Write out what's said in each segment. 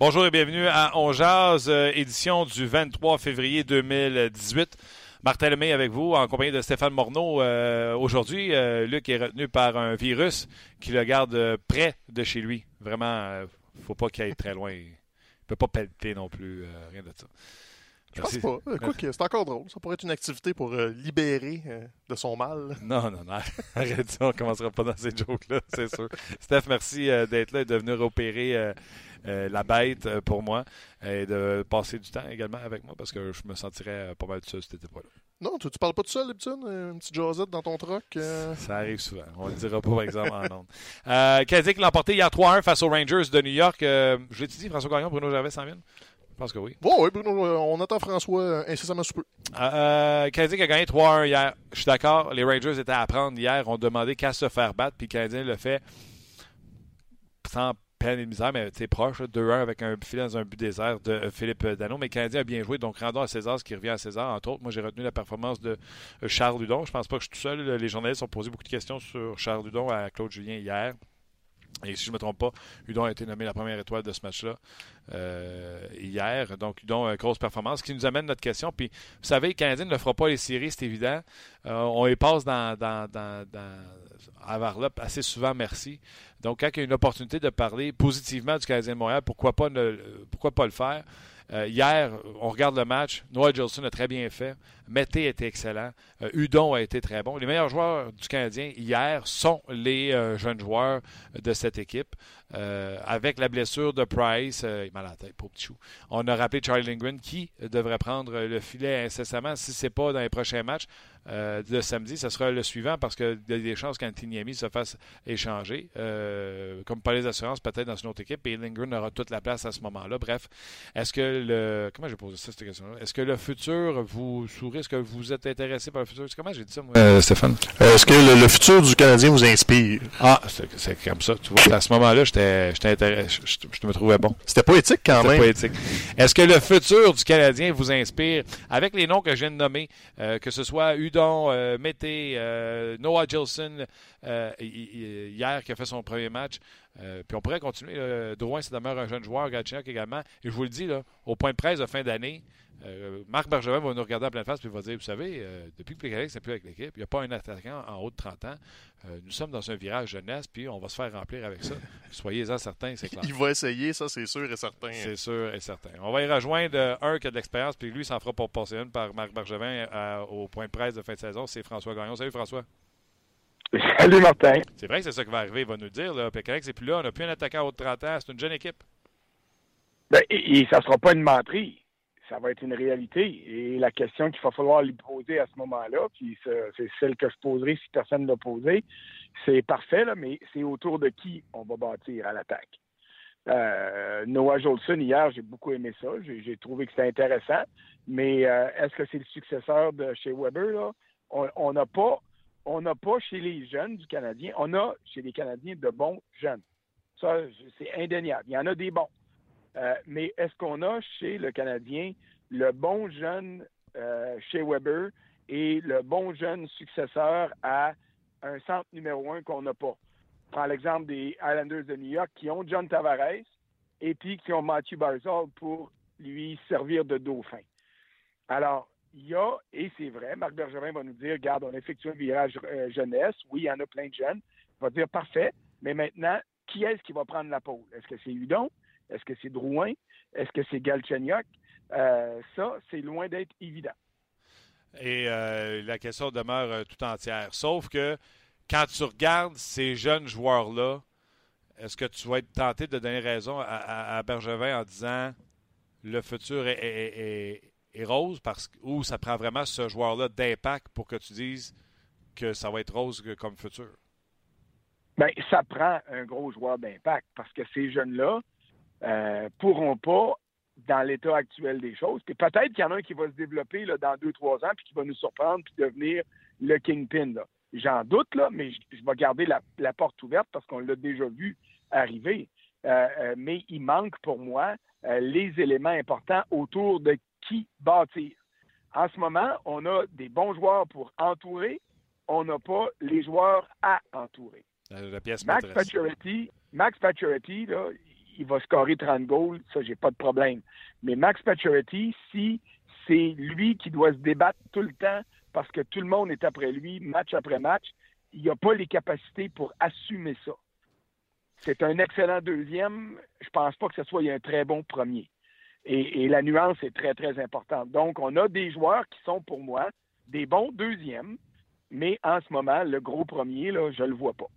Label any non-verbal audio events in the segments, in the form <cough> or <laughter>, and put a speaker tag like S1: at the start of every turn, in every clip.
S1: Bonjour et bienvenue à On Jazz, euh, édition du 23 février 2018. Martin Lemay avec vous en compagnie de Stéphane Morneau. Euh, aujourd'hui, euh, Luc est retenu par un virus qui le garde près de chez lui. Vraiment, il ne faut pas qu'il aille très loin. Il ne peut pas pelleter non plus, rien de ça.
S2: Je pense pas. C'est encore drôle. Ça pourrait être une activité pour libérer de son mal.
S1: Non, non, non. <laughs> Arrête ça, on ne commencera pas dans ces jokes-là, c'est sûr. Steph, merci d'être là et de venir opérer la bête euh, pour moi et de passer du temps également avec moi parce que je me sentirais pas mal seul si t'étais pas là.
S2: Non, tu, tu parles pas tout seul, d'habitude? Une petite Josette dans ton truck? Euh?
S1: Ça arrive souvent. On le dira pas, par exemple, en ondes. Euh, qui l'a emporté hier 3-1 face aux Rangers de New York. je l'ai dit, François Gagnon, Bruno Gervais s'en viennent? Je pense que oui.
S2: Bon, oui, Bruno, on attend François incessamment sous peu.
S1: Euh, a gagné 3-1 hier. Je suis d'accord, les Rangers étaient à prendre hier. On demandait qu'à se faire battre, puis Canadien le fait sans peine et misère, mais c'est proche, 2-1 avec un filet dans un but désert de euh, Philippe Dano. Mais le Canadien a bien joué, donc rendons à César ce qui revient à César. Entre autres, moi j'ai retenu la performance de euh, Charles Dudon. Je pense pas que je suis tout seul. Les journalistes ont posé beaucoup de questions sur Charles Dudon à Claude Julien hier. Et si je ne me trompe pas, Udon a été nommé la première étoile de ce match-là euh, hier. Donc, Udon, grosse performance. Ce qui nous amène notre question. Puis, vous savez, le Canadien ne fera pas les séries, c'est évident. on les passe dans, dans, dans, dans à Varlop assez souvent, merci. Donc, quand il y a une opportunité de parler positivement du Canadien de Montréal, pourquoi pas, ne, pourquoi pas le faire? Euh, hier, on regarde le match. Noah Jolson a très bien fait. Mété était excellent. Euh, Udon a été très bon. Les meilleurs joueurs du Canadien hier sont les euh, jeunes joueurs de cette équipe. avec la blessure de Price, il à la tête, pour petit chou. On a rappelé Charlie Lindgren qui devrait prendre le filet incessamment si ce n'est pas dans les prochains matchs. Euh, de samedi, ce sera le suivant parce qu'il y a des chances qu'Antiniami se fasse échanger. Euh, comme par les assurances, peut-être dans une autre équipe. Et Lindgren aura toute la place à ce moment-là. Bref, est-ce que le. Comment j'ai posé ça, cette question-là? Est-ce que le futur vous sourit? Est-ce que vous êtes intéressé par le futur? Comment j'ai dit ça, moi?
S2: Euh, Stéphane. est-ce que le, futur du Canadien vous inspire?
S1: Ah, c'est comme ça. Tu vois, à ce moment-là, j'étais intéressé. Je, me trouvais bon.
S2: C'était poétique quand même.
S1: poétique. Est-ce que le futur du Canadien vous inspire? Avec les noms que je viens de nommer, que ce soit Udo euh, Mété, euh, Noah Gilson, euh, hier, qui a fait son premier match. Puis on pourrait continuer. Drouin, c'est demeure un jeune joueur, Gatchinock également. Et je vous le dis, là, au point de presse de fin d'année, Marc Bergevin va nous regarder en pleine face et va dire Vous savez, depuis que Pécalix n'est plus avec l'équipe, il n'y a pas un attaquant en haut de 30 ans. nous sommes dans un virage jeunesse, puis on va se faire remplir avec ça. <laughs> Soyez-en certains, c'est clair.
S2: Il va essayer, ça, c'est sûr et certain.
S1: C'est sûr et certain. On va y rejoindre un qui a de l'expérience, puis lui, s'en fera pour passer une par Marc Bergevin au point de presse de fin de saison. C'est François Gagnon. Salut, François. <laughs>
S3: Salut, Martin.
S1: C'est vrai que c'est ça qui va arriver, il va nous dire. Là. Pécalix c'est plus là. On n'a plus un attaquant haut de 30 ans. C'est une jeune équipe.
S3: Ben, et, ça ne sera pas une menterie ça va être une réalité. Et la question qu'il va falloir lui poser à ce moment-là, puis c'est celle que je poserai si personne ne l'a posée, c'est parfait, là, mais c'est autour de qui on va bâtir à l'attaque. Euh, Noah Jolson, hier, j'ai beaucoup aimé ça. J'ai trouvé que c'était intéressant. Mais euh, est-ce que c'est le successeur de chez Weber? Là? On n'a pas, on n'a pas chez les jeunes du Canadien, on a chez les Canadiens de bons jeunes. Ça, c'est indéniable. Il y en a des bons. Euh, mais est-ce qu'on a chez le Canadien le bon jeune euh, chez Weber et le bon jeune successeur à un centre numéro un qu'on n'a pas? Prends l'exemple des Islanders de New York qui ont John Tavares et puis qui ont Matthew Barzal pour lui servir de dauphin. Alors, il y a, et c'est vrai, Marc Bergevin va nous dire, regarde, on effectue un virage euh, jeunesse. Oui, il y en a plein de jeunes. Il va dire, parfait, mais maintenant, qui est-ce qui va prendre la pôle? Est-ce que c'est Hudon? Est-ce que c'est Drouin? Est-ce que c'est Galchenyuk? Euh, ça, c'est loin d'être évident.
S1: Et euh, la question demeure tout entière. Sauf que quand tu regardes ces jeunes joueurs-là, est-ce que tu vas être tenté de donner raison à, Bergevin en disant le futur est rose parce, ou ça prend vraiment ce joueur-là d'impact pour que tu dises que ça va être rose comme futur?
S3: Bien, ça prend un gros joueur d'impact parce que ces jeunes-là euh, pourront pas, dans l'état actuel des choses, puis peut-être qu'il y en a un qui va se développer là, dans deux, trois ans, puis qui va nous surprendre, puis devenir le kingpin. J'en doute, là, mais je, vais garder la, porte ouverte parce qu'on l'a déjà vu arriver. Euh, euh, mais il manque pour moi les éléments importants autour de qui bâtir. En ce moment, on a des bons joueurs pour entourer, on n'a pas les joueurs à entourer. Max Pacioretty, Max Pacioretty, là, il va scorer 30 goals, ça, j'ai pas de problème. Mais Max Pacioretty, si c'est lui qui doit se débattre tout le temps parce que tout le monde est après lui, match après match, il n'a pas les capacités pour assumer ça. C'est un excellent deuxième. Je pense pas que ce soit un très bon premier. Et, la nuance est très, très importante. Donc, on a des joueurs qui sont, pour moi, des bons deuxièmes, mais en ce moment, le gros premier, là, je ne le vois pas.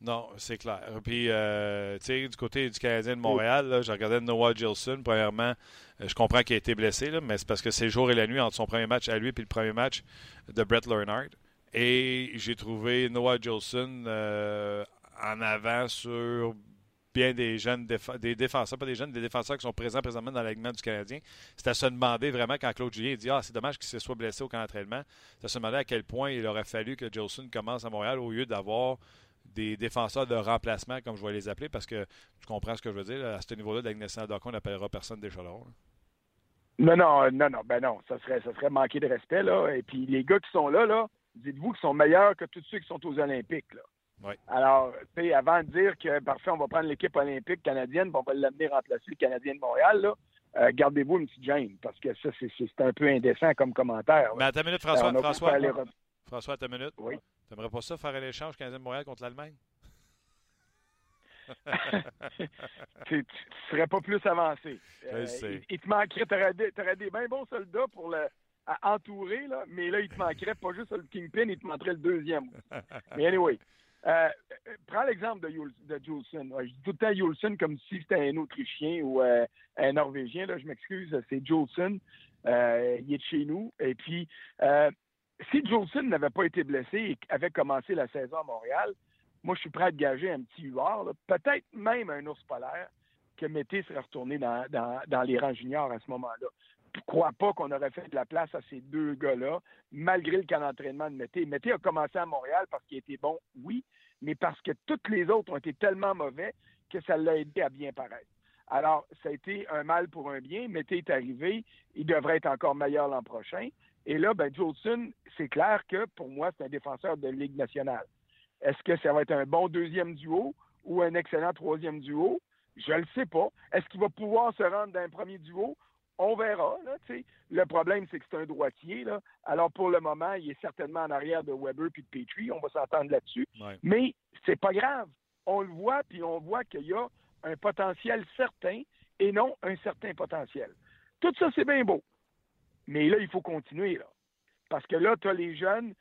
S1: Non, c'est clair. Puis, euh, tu sais, du côté du Canadien de Montréal, j'ai regardé Noah Gilson. Premièrement, euh, je comprends qu'il a été blessé, là, mais c'est parce que c'est le jour et la nuit entre son premier match à lui et le premier match de Brett Leonard. Et j'ai trouvé Noah Gilson euh, en avant sur bien des jeunes des défenseurs, pas des jeunes, des défenseurs qui sont présents présentement dans l'alignement du Canadien. C'est à se demander vraiment quand Claude Julien dit Ah, c'est dommage qu'il se soit blessé au camp d'entraînement. C'est à se demander à quel point il aurait fallu que Gilson commence à Montréal au lieu d'avoir des défenseurs de remplacement, comme je vais les appeler, parce que tu comprends ce que je veux dire. À ce niveau-là, de la on n'appellera personne d'échelon.
S3: Non, non, non, non, ben non, ça serait, ça serait manquer de respect, là. Et puis les gars qui sont là, là, dites-vous qu'ils sont meilleurs que tous ceux qui sont aux Olympiques.
S1: Oui.
S3: Alors, tu sais, avant de dire que parfait, on va prendre l'équipe olympique canadienne, on va l'amener remplacer le Canadien de Montréal, là, euh, gardez-vous une petite gêne, parce que ça, c'est un peu indécent comme commentaire.
S1: Mais à ta minute, François, François, François, à ta minute. Oui. T'aimerais pas ça faire un échange Canadien de Montréal contre l'Allemagne? <laughs>
S3: tu, tu, serais pas plus avancé.
S1: Euh,
S3: il, te manquerait, t'aurais des, aurais des bien bons soldats pour le entourer, là, mais là, il te manquerait pas juste le Kingpin, il te manquerait le deuxième. <laughs> mais anyway, euh, prends l'exemple de, Juleson. Je dis tout le temps Juleson comme si c'était un Autrichien ou euh, un Norvégien. Là, je m'excuse, c'est Juleson. Euh, il est de chez nous. Et puis, si Juleson n'avait pas été blessé et avait commencé la saison à Montréal, moi, je suis prêt à gager un petit huard, peut-être même un ours polaire, que Mété serait retourné dans, les rangs juniors à ce moment-là. Crois pas qu'on aurait fait de la place à ces deux gars-là, malgré le camp d'entraînement de Mété. Mété a commencé à Montréal parce qu'il était bon, oui, mais parce que toutes les autres ont été tellement mauvais que ça l'a aidé à bien paraître. Alors, ça a été un mal pour un bien. Mété est arrivé. Il devrait être encore meilleur l'an prochain. Et là, ben, Jolson, c'est clair que pour moi, c'est un défenseur de Ligue nationale. Est-ce que ça va être un bon deuxième duo ou un excellent troisième duo? Je ne le sais pas. Est-ce qu'il va pouvoir se rendre dans un premier duo? On verra. le problème, c'est que c'est un droitier. Là. Alors, pour le moment, il est certainement en arrière de Weber puis de Petrie. On va s'entendre là-dessus. Mais c'est pas grave. On le voit, puis on voit qu'il y a un potentiel certain et non un certain potentiel. Tout ça, c'est bien beau. Mais là, il faut continuer. Là. Parce que là, tu as les jeunes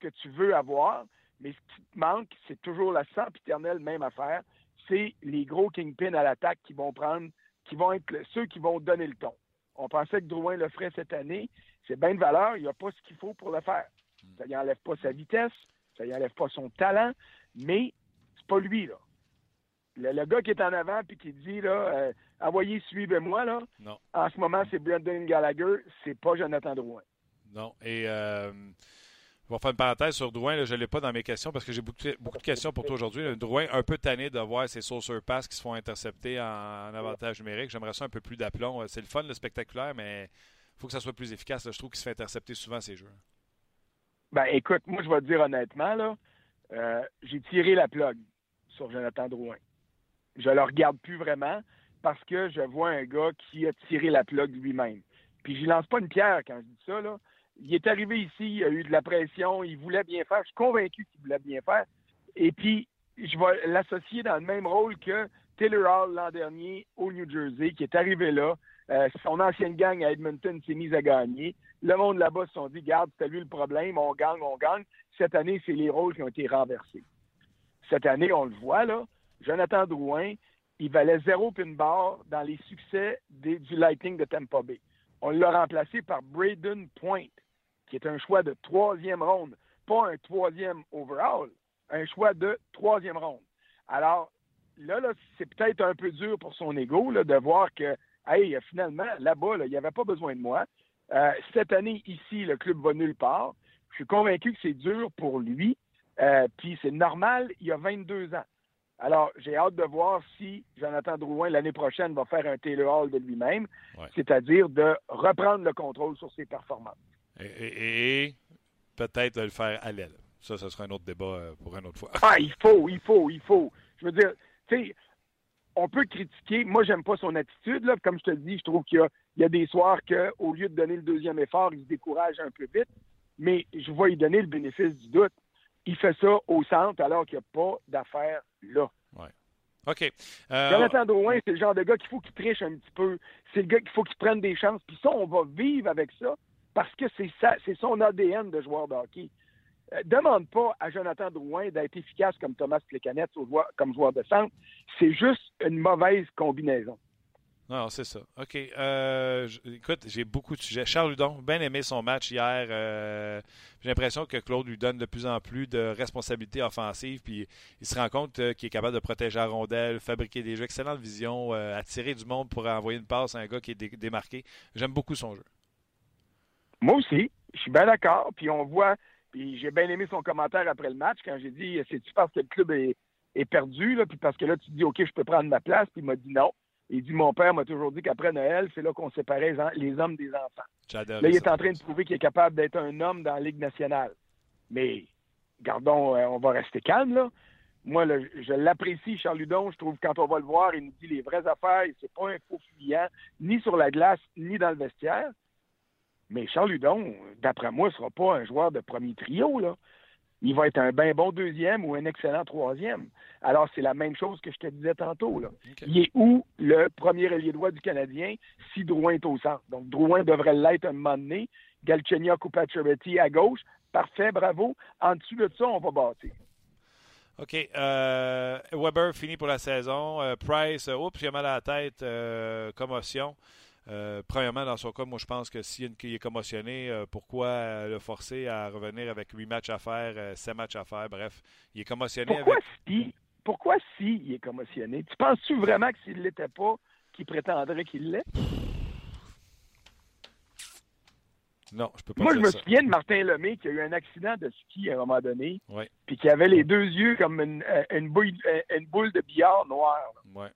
S3: que tu veux avoir, mais ce qui te manque, c'est toujours la sempiternelle même affaire. C'est les gros kingpins à l'attaque qui vont prendre, qui vont être ceux qui vont donner le ton. On pensait que Drouin le ferait cette année. C'est bien de valeur. Il n'y a pas ce qu'il faut pour le faire. Ça n'y enlève pas sa vitesse, ça n'y enlève pas son talent, mais c'est pas lui, là. Le, gars qui est en avant puis qui dit là, euh, envoyez, suivez-moi là.
S1: Non.
S3: En ce moment, c'est Brendan Gallagher, c'est pas Jonathan Drouin.
S1: Non. Et euh, on va faire une parenthèse sur Drouin. je ne l'ai pas dans mes questions parce que j'ai beaucoup, de questions pour toi aujourd'hui. Drouin, un peu tanné de voir ses sauceurs pass qui se font intercepter en, avantage numérique. J'aimerais ça un peu plus d'aplomb. C'est le fun, le spectaculaire, mais il faut que ça soit plus efficace. Je trouve qu'il se fait intercepter souvent ces jeux.
S3: Ben, écoute, moi, je vais te dire honnêtement, là, euh, j'ai tiré la plug sur Jonathan Drouin. Je le regarde plus vraiment parce que je vois un gars qui a tiré la plug lui-même. Puis je lance pas une pierre quand je dis ça, là il est arrivé ici, il a eu de la pression, il voulait bien faire. Je suis convaincu qu'il voulait bien faire. Et puis, je vais l'associer dans le même rôle que Taylor Hall l'an dernier au New Jersey, qui est arrivé là. Euh, son ancienne gang à Edmonton s'est mise à gagner. Le monde là-bas se sont dit, garde, c'est lui le problème, on gagne, on gagne. Cette année, c'est les rôles qui ont été renversés. Cette année, on le voit, là, Jonathan Drouin, il valait zéro pin bar dans les succès du Lightning de Tampa Bay. on l'a remplacé par Braden Point, qui est un choix de troisième ronde, pas un troisième overall, un choix de troisième ronde. Alors, là, là c'est peut-être un peu dur pour son ego de voir que, hey, finalement, là-bas, il n'y avait pas besoin de moi. Euh, cette année, ici, le club va nulle part. Je suis convaincu que c'est dur pour lui. Euh, puis c'est normal, il a 22 ans. Alors, j'ai hâte de voir si Jonathan Drouin, l'année prochaine, va faire un Taylor Hall de lui-même, c'est-à-dire de reprendre le contrôle sur ses performances.
S1: Et, peut-être de le faire à l'aile. Ça, ce sera un autre débat euh, pour une autre fois.
S3: Ah, il faut, il faut, il faut. Je veux dire, tu sais, on peut critiquer. Moi, j'aime pas son attitude. Là. Comme je te le dis, je trouve qu'il y, a, des soirs qu'au lieu de donner le deuxième effort, il se décourage un peu vite. Mais je vois lui donner le bénéfice du doute. Il fait ça au centre alors qu'il n'y a pas d'affaires là.
S1: Ouais. OK. Euh,
S3: Jonathan Drouin, c'est le genre de gars qu'il faut qu'il triche un petit peu. C'est le gars qu'il faut qu'il prenne des chances. Puis ça, on va vivre avec ça parce que c'est son ADN de joueur de hockey. Euh, demande pas à Jonathan Drouin d'être efficace comme Thomas Plekanec comme joueur de centre. C'est juste une mauvaise combinaison.
S1: Non, c'est ça. OK. Euh, écoute, j'ai beaucoup de sujets. Charles Ludon, bien aimé son match hier. Euh, j'ai l'impression que Claude lui donne de plus en plus de responsabilités offensives. Puis il se rend compte qu'il est capable de protéger la rondelle, fabriquer des jeux, excellente vision, attirer du monde pour envoyer une passe à un gars qui est démarqué. J'aime beaucoup son jeu.
S3: Moi aussi. Je suis bien d'accord. Puis on voit puis j'ai bien aimé son commentaire après le match quand j'ai dit c'est-tu parce que le club est, perdu, là, puis parce que là, tu dis OK, je peux prendre ma place, puis il m'a dit non. Il dit Mon père m'a toujours dit qu'après Noël, c'est là qu'on séparait les hommes des enfants. Là, il est en train de prouver qu'il est capable d'être un homme dans la Ligue nationale. Mais gardons, euh, on va rester calme, là. Moi, je l'apprécie, Charles Ludon. Je trouve que quand on va le voir, il nous dit les vraies affaires. C'est pas un faux fuyant, ni sur la glace, ni dans le vestiaire. Mais Charles Hudon, d'après moi, ne sera pas un joueur de premier trio. Là. Il va être un bien bon deuxième ou un excellent troisième. Alors, c'est la même chose que je te disais tantôt. Là. Il est où le premier ailier droit du Canadien si Drouin est au centre? Donc, Drouin devrait l'être un moment donné. Galchenyuk ou à gauche. Parfait, bravo. En dessous de ça, on va bâtir.
S1: OK. Euh, Weber finit pour la saison. Euh, Price, euh, oups, il a mal à la tête, commotion. Euh, premièrement, dans son cas, moi, je pense que s'il est commotionné, euh, pourquoi le forcer à revenir avec huit matchs à faire, 7 euh, matchs à faire? Bref, il est commotionné
S3: pourquoi Si, pourquoi si il est commotionné? Tu penses-tu vraiment que s'il ne l'était pas, qu'il prétendrait qu'il l'est?
S1: Non, je peux pas
S3: Moi,
S1: je
S3: me souviens de Martin Lemay qui a eu un accident de ski à un moment donné,
S1: ouais.
S3: puis qui avait les deux yeux comme une, une, boule, une boule de billard noire.
S1: Ouais.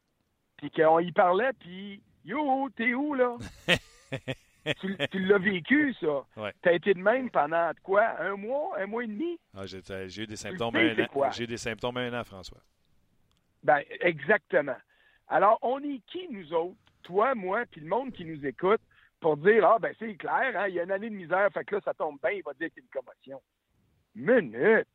S3: Puis qu'on y parlait, puis Yo, t'es où, là? <laughs> tu, l'as vécu, ça.
S1: Ouais.
S3: T'as été de même pendant quoi? Un mois, un mois et demi?
S1: Ah, j'ai, eu des symptômes un an. J'ai des symptômes un an, François.
S3: Ben, exactement. Alors, on est qui, nous autres? Toi, moi, puis le monde qui nous écoute, pour dire, ah, ben, c'est clair, hein, il y a une année de misère, fait que là, ça tombe bien, il va dire qu'il y a une commotion. Minute!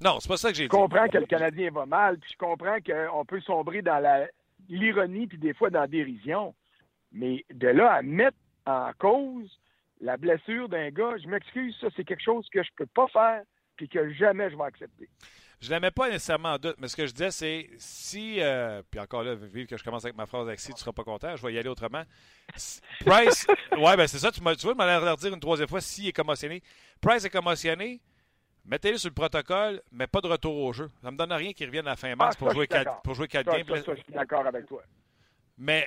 S1: Non, c'est pas ça que j'ai
S3: dit. Je comprends que le Canadien va mal, puis je comprends qu'on peut sombrer dans la l'ironie, puis des fois dans la dérision. Mais de là à mettre en cause la blessure d'un gars, je m'excuse, ça, c'est quelque chose que je peux pas faire, puis que jamais je vais accepter.
S1: Je ne la mets pas nécessairement en doute, mais ce que je disais, c'est si, euh, puis encore là, vive que je commence avec ma phrase avec si tu ne seras pas content, je vais y aller autrement. Price, <laughs> ouais, ben c'est ça, tu, tu vois, m'as l'air dire une troisième fois s'il est commotionné. Price est commotionné, Mettez-le sur le protocole, mais pas de retour au jeu. Ça ne me donne rien qu'il revienne à la fin mars
S3: ah,
S1: pour, jouer quatre, pour jouer quatre games.
S3: je suis d'accord avec toi.
S1: Mais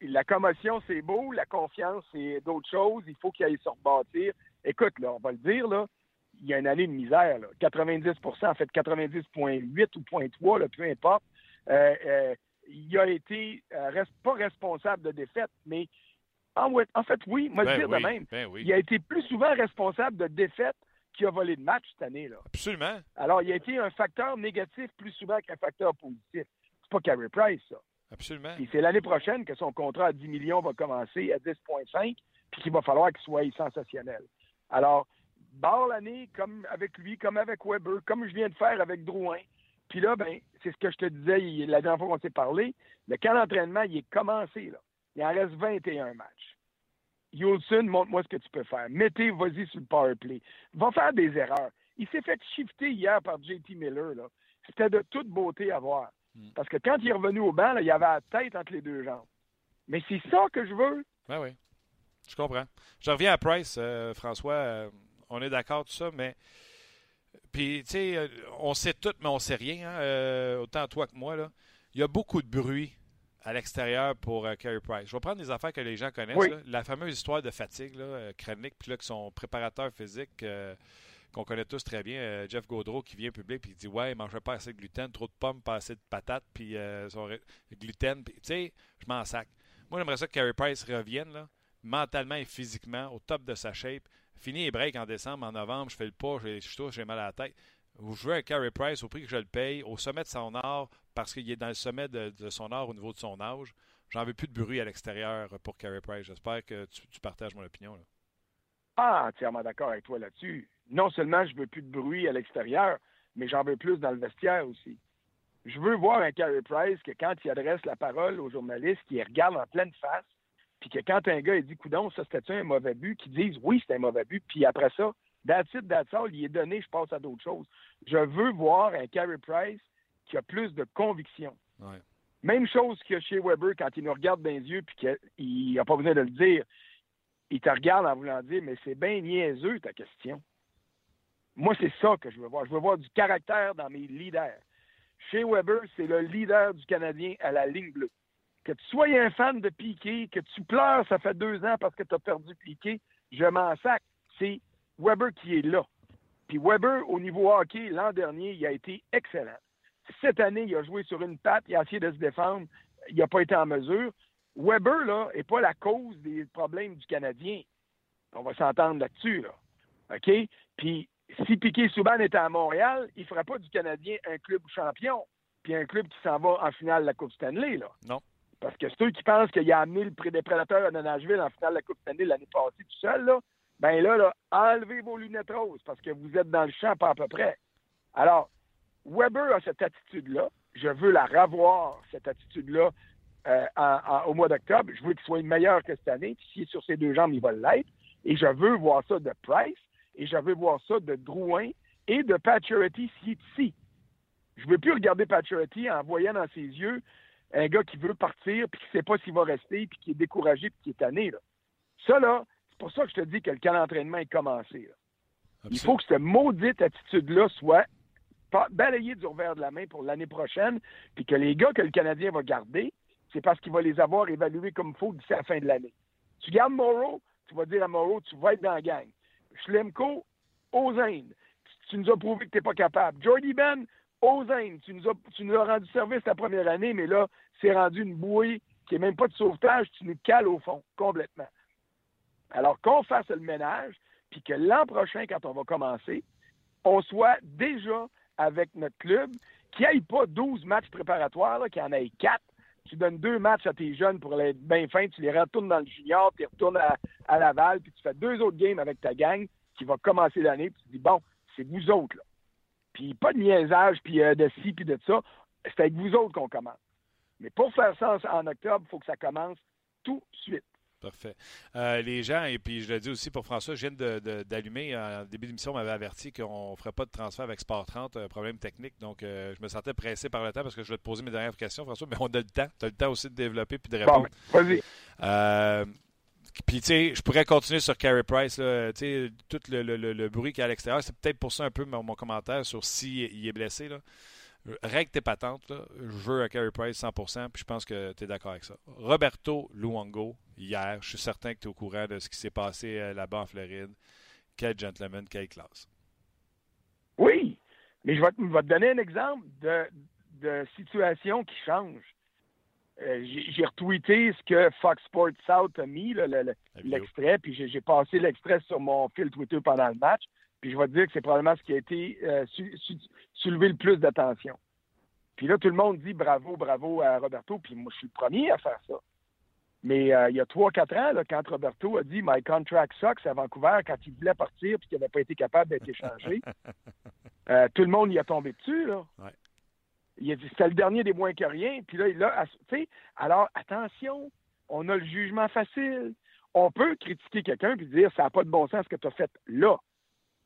S3: la commotion, c'est beau. La confiance, c'est d'autres choses. Il faut qu'il aille se rebâtir. Écoute, là, on va le dire, là, il y a une année de misère. Là. 90% en fait 90,8 ou 0.3, peu importe. Euh, euh, il a été euh, pas responsable de défaite, mais en, en fait, oui, moi, ben dire de même.
S1: Ben
S3: il a été plus souvent responsable de défaite qui a volé le match cette année. Là.
S1: Absolument.
S3: Alors, il a été un facteur négatif plus souvent qu'un facteur positif. C'est pas Carey Price, ça.
S1: Absolument.
S3: c'est l'année prochaine que son contrat à 10 millions va commencer à 10,5 puis qu'il va falloir qu'il soit sensationnel. Alors, barre l'année comme avec lui, comme avec Weber, comme je viens de faire avec Drouin. Puis là, ben, c'est ce que je te disais la dernière fois qu'on s'est parlé. Le camp d'entraînement, il est commencé. Là. Il en reste 21 matchs. Yolson, montre-moi ce que tu peux faire. Mettez, vas-y sur le power play. Va faire des erreurs. Il s'est fait shifter hier par JT Miller. Là. C'était de toute beauté à voir. Hmm. Parce que quand il est revenu au banc, il il avait la tête entre les deux jambes. Mais c'est ça que je veux.
S1: Ben oui. Je comprends. Je reviens à Price, François. on est d'accord, tout ça, mais. Puis, tu sais, on sait tout, mais on sait rien, hein, autant toi que moi. Là. Il y a beaucoup de bruit à l'extérieur pour euh, Carey Price. Je vais prendre des affaires que les gens connaissent. La fameuse histoire de fatigue là, euh, chronique, puis là, que son préparateur physique, euh, qu'on connaît tous très bien, Jeff Gaudreau, qui vient public et qui dit Ouais, il ne mangeait pas assez de gluten, trop de pommes, pas assez de patates, puis son gluten. Tu sais, je m'en sac. Moi, j'aimerais ça que Carey Price revienne, là, mentalement et physiquement, au top de sa shape. Fini les breaks en décembre, en novembre, je fais le pas, je suis j'ai mal à la tête. Vous jouez un Carey Price au prix que je le paye, au sommet de son art, parce qu'il est dans le sommet de, son art au niveau de son âge. J'en veux plus de bruit à l'extérieur pour Carey Price. J'espère que tu, partages mon opinion. Là.
S3: Ah, entièrement d'accord avec toi là-dessus. Non seulement je veux plus de bruit à l'extérieur, mais j'en veux plus dans le vestiaire aussi. Je veux voir un Carey Price que quand il adresse la parole aux journalistes, qu'il regarde en pleine face, puis que quand un gars il dit Coudon, ça c'était un mauvais but, qu'ils disent oui, c'était un mauvais but, puis après ça, That's it, that's all, il est donné, je passe à d'autres choses. Je veux voir un Carey Price qui a plus de conviction. Même chose que chez Weber quand il nous regarde dans les yeux puis qu'il n'a pas besoin de le dire. Il te regarde en voulant dire Mais c'est bien niaiseux ta question. Moi, c'est ça que je veux voir. Je veux voir du caractère dans mes leaders. Chez Weber, c'est le leader du Canadien à la ligne bleue. Que tu sois un fan de Piqué, que tu pleures, ça fait deux ans parce que tu as perdu Piqué, je m'en sac. C'est Weber qui est là. Puis Weber, au niveau hockey, l'an dernier, il a été excellent. Cette année, il a joué sur une patte, il a essayé de se défendre, il n'a pas été en mesure. Weber, là, n'est pas la cause des problèmes du Canadien. On va s'entendre là-dessus, là. OK? Puis, si Piquet Souban était à Montréal, il ne ferait pas du Canadien un club champion, puis un club qui s'en va en finale de la Coupe Stanley, là.
S1: Non.
S3: Parce que ceux qui pensent qu'il a amené le des prédateurs de Nashville en finale de la Coupe Stanley l'année passée tout seul, là, ben là, là, enlevez vos lunettes roses parce que vous êtes dans le champ pas à peu près. Alors, Weber a cette attitude-là. Je veux la revoir, cette attitude-là, euh, au mois d'octobre. Je veux qu'il soit meilleur que cette année. Puis s'il est sur ses deux jambes, il va l'être. Et je veux voir ça de Price, et je veux voir ça de Drouin et de Paturity s'il est ici. Je ne veux plus regarder Paturity en voyant dans ses yeux un gars qui veut partir, puis qui ne sait pas s'il va rester, puis qui est découragé, puis qui est tanné. Là. Ça, là, pour ça que je te dis que le camp d'entraînement est commencé. Il faut que cette maudite attitude-là soit balayée du revers de la main pour l'année prochaine, puis que les gars que le Canadien va garder, c'est parce qu'il va les avoir évalués comme il faut d'ici la fin de l'année. Tu gardes Morrow, tu vas dire à Morrow, tu vas être dans la gang. Schlemko, aux Indes. Tu nous as prouvé que tu n'es pas capable. Jordy Ben, aux Indes. Tu nous, as, tu nous as rendu service la première année, mais là, c'est rendu une bouée qui n'est même pas de sauvetage. Tu nous cales au fond, complètement. Alors qu'on fasse le ménage, puis que l'an prochain, quand on va commencer, on soit déjà avec notre club, qui n'aille pas 12 matchs préparatoires, qu'il y en ait 4. Tu donnes deux matchs à tes jeunes pour être bien fin, tu les retournes dans le junior, tu retournes à, à, Laval, puis tu fais deux autres games avec ta gang qui va commencer l'année, puis tu dis, bon, c'est vous autres, là. Puis pas de niaisage, puis euh, de ci, puis de ça. C'est avec vous autres qu'on commence. Mais pour faire ça en octobre, il faut que ça commence tout de suite.
S1: Parfait. Euh, les gens, et puis je le dis aussi pour François, je viens d'allumer, en début d'émission, on m'avait averti qu'on ne ferait pas de transfert avec Sport 30, un problème technique. Donc, euh, je me sentais pressé par le temps parce que je voulais te poser mes dernières questions, François, mais on a le temps. Tu as le temps aussi de développer puis de répondre.
S3: Bon, vas-y.
S1: Euh, puis, tu sais, je pourrais continuer sur Carey Price. Tu sais, tout le, bruit qu'il y a à l'extérieur, c'est peut-être pour ça un peu mon, mon commentaire sur s'il est blessé. Là règle tes patentes. Là. Je veux à Carey Price 100%, puis je pense que tu es d'accord avec ça. Roberto Luongo, hier, je suis certain que tu es au courant de ce qui s'est passé euh, là-bas en Floride. Quel gentleman, quelle classe.
S3: Oui, mais je vais te, donner un exemple de, situation qui change. Euh, j'ai retweeté ce que Fox Sports South a mis, l'extrait, puis j'ai passé l'extrait sur mon fil Twitter pendant le match. Puis je vais te dire que c'est probablement ce qui a été euh, soulevé le plus d'attention. Puis là, tout le monde dit bravo, bravo à Roberto, puis moi, je suis le premier à faire ça. Mais euh, il y a trois, quatre ans, là, quand Roberto a dit My contract sucks à Vancouver, quand il voulait partir puis qu'il n'avait pas été capable d'être échangé, <laughs> euh, tout le monde y a tombé dessus. Là. Il a dit c'était le dernier des moins que rien. Puis là, il a. Alors, attention, on a le jugement facile. On peut critiquer quelqu'un puis dire ça n'a pas de bon sens ce que tu as fait là.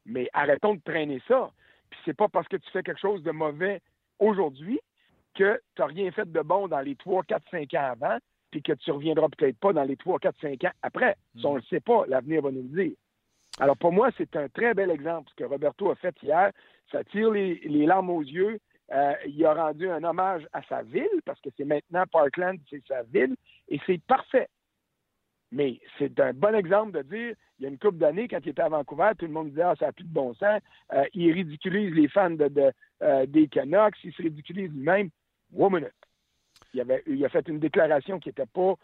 S3: Mais arrêtons de traîner ça. Puis c'est pas parce que tu fais quelque chose de mauvais aujourd'hui que tu n'as rien fait de bon dans les 3, 4, 5 ans avant puis que tu reviendras peut-être pas dans les 3, 4, 5 ans après. Si on ne le sait pas, l'avenir va nous le dire. Alors pour moi, c'est un très bel exemple. Ce que Roberto a fait hier, ça tire les, larmes aux yeux. Euh, il a rendu un hommage à sa ville, parce que c'est maintenant Parkland, c'est sa ville, et c'est parfait. Mais c'est un bon exemple de dire, il y a une couple d'années, quand il était à Vancouver, tout le monde disait, ah, ça n'a plus de bon sens. Euh, il ridiculise les fans de, euh, des Canucks, il se ridiculise lui-même. One minute. Il, a fait une déclaration qui n'était pas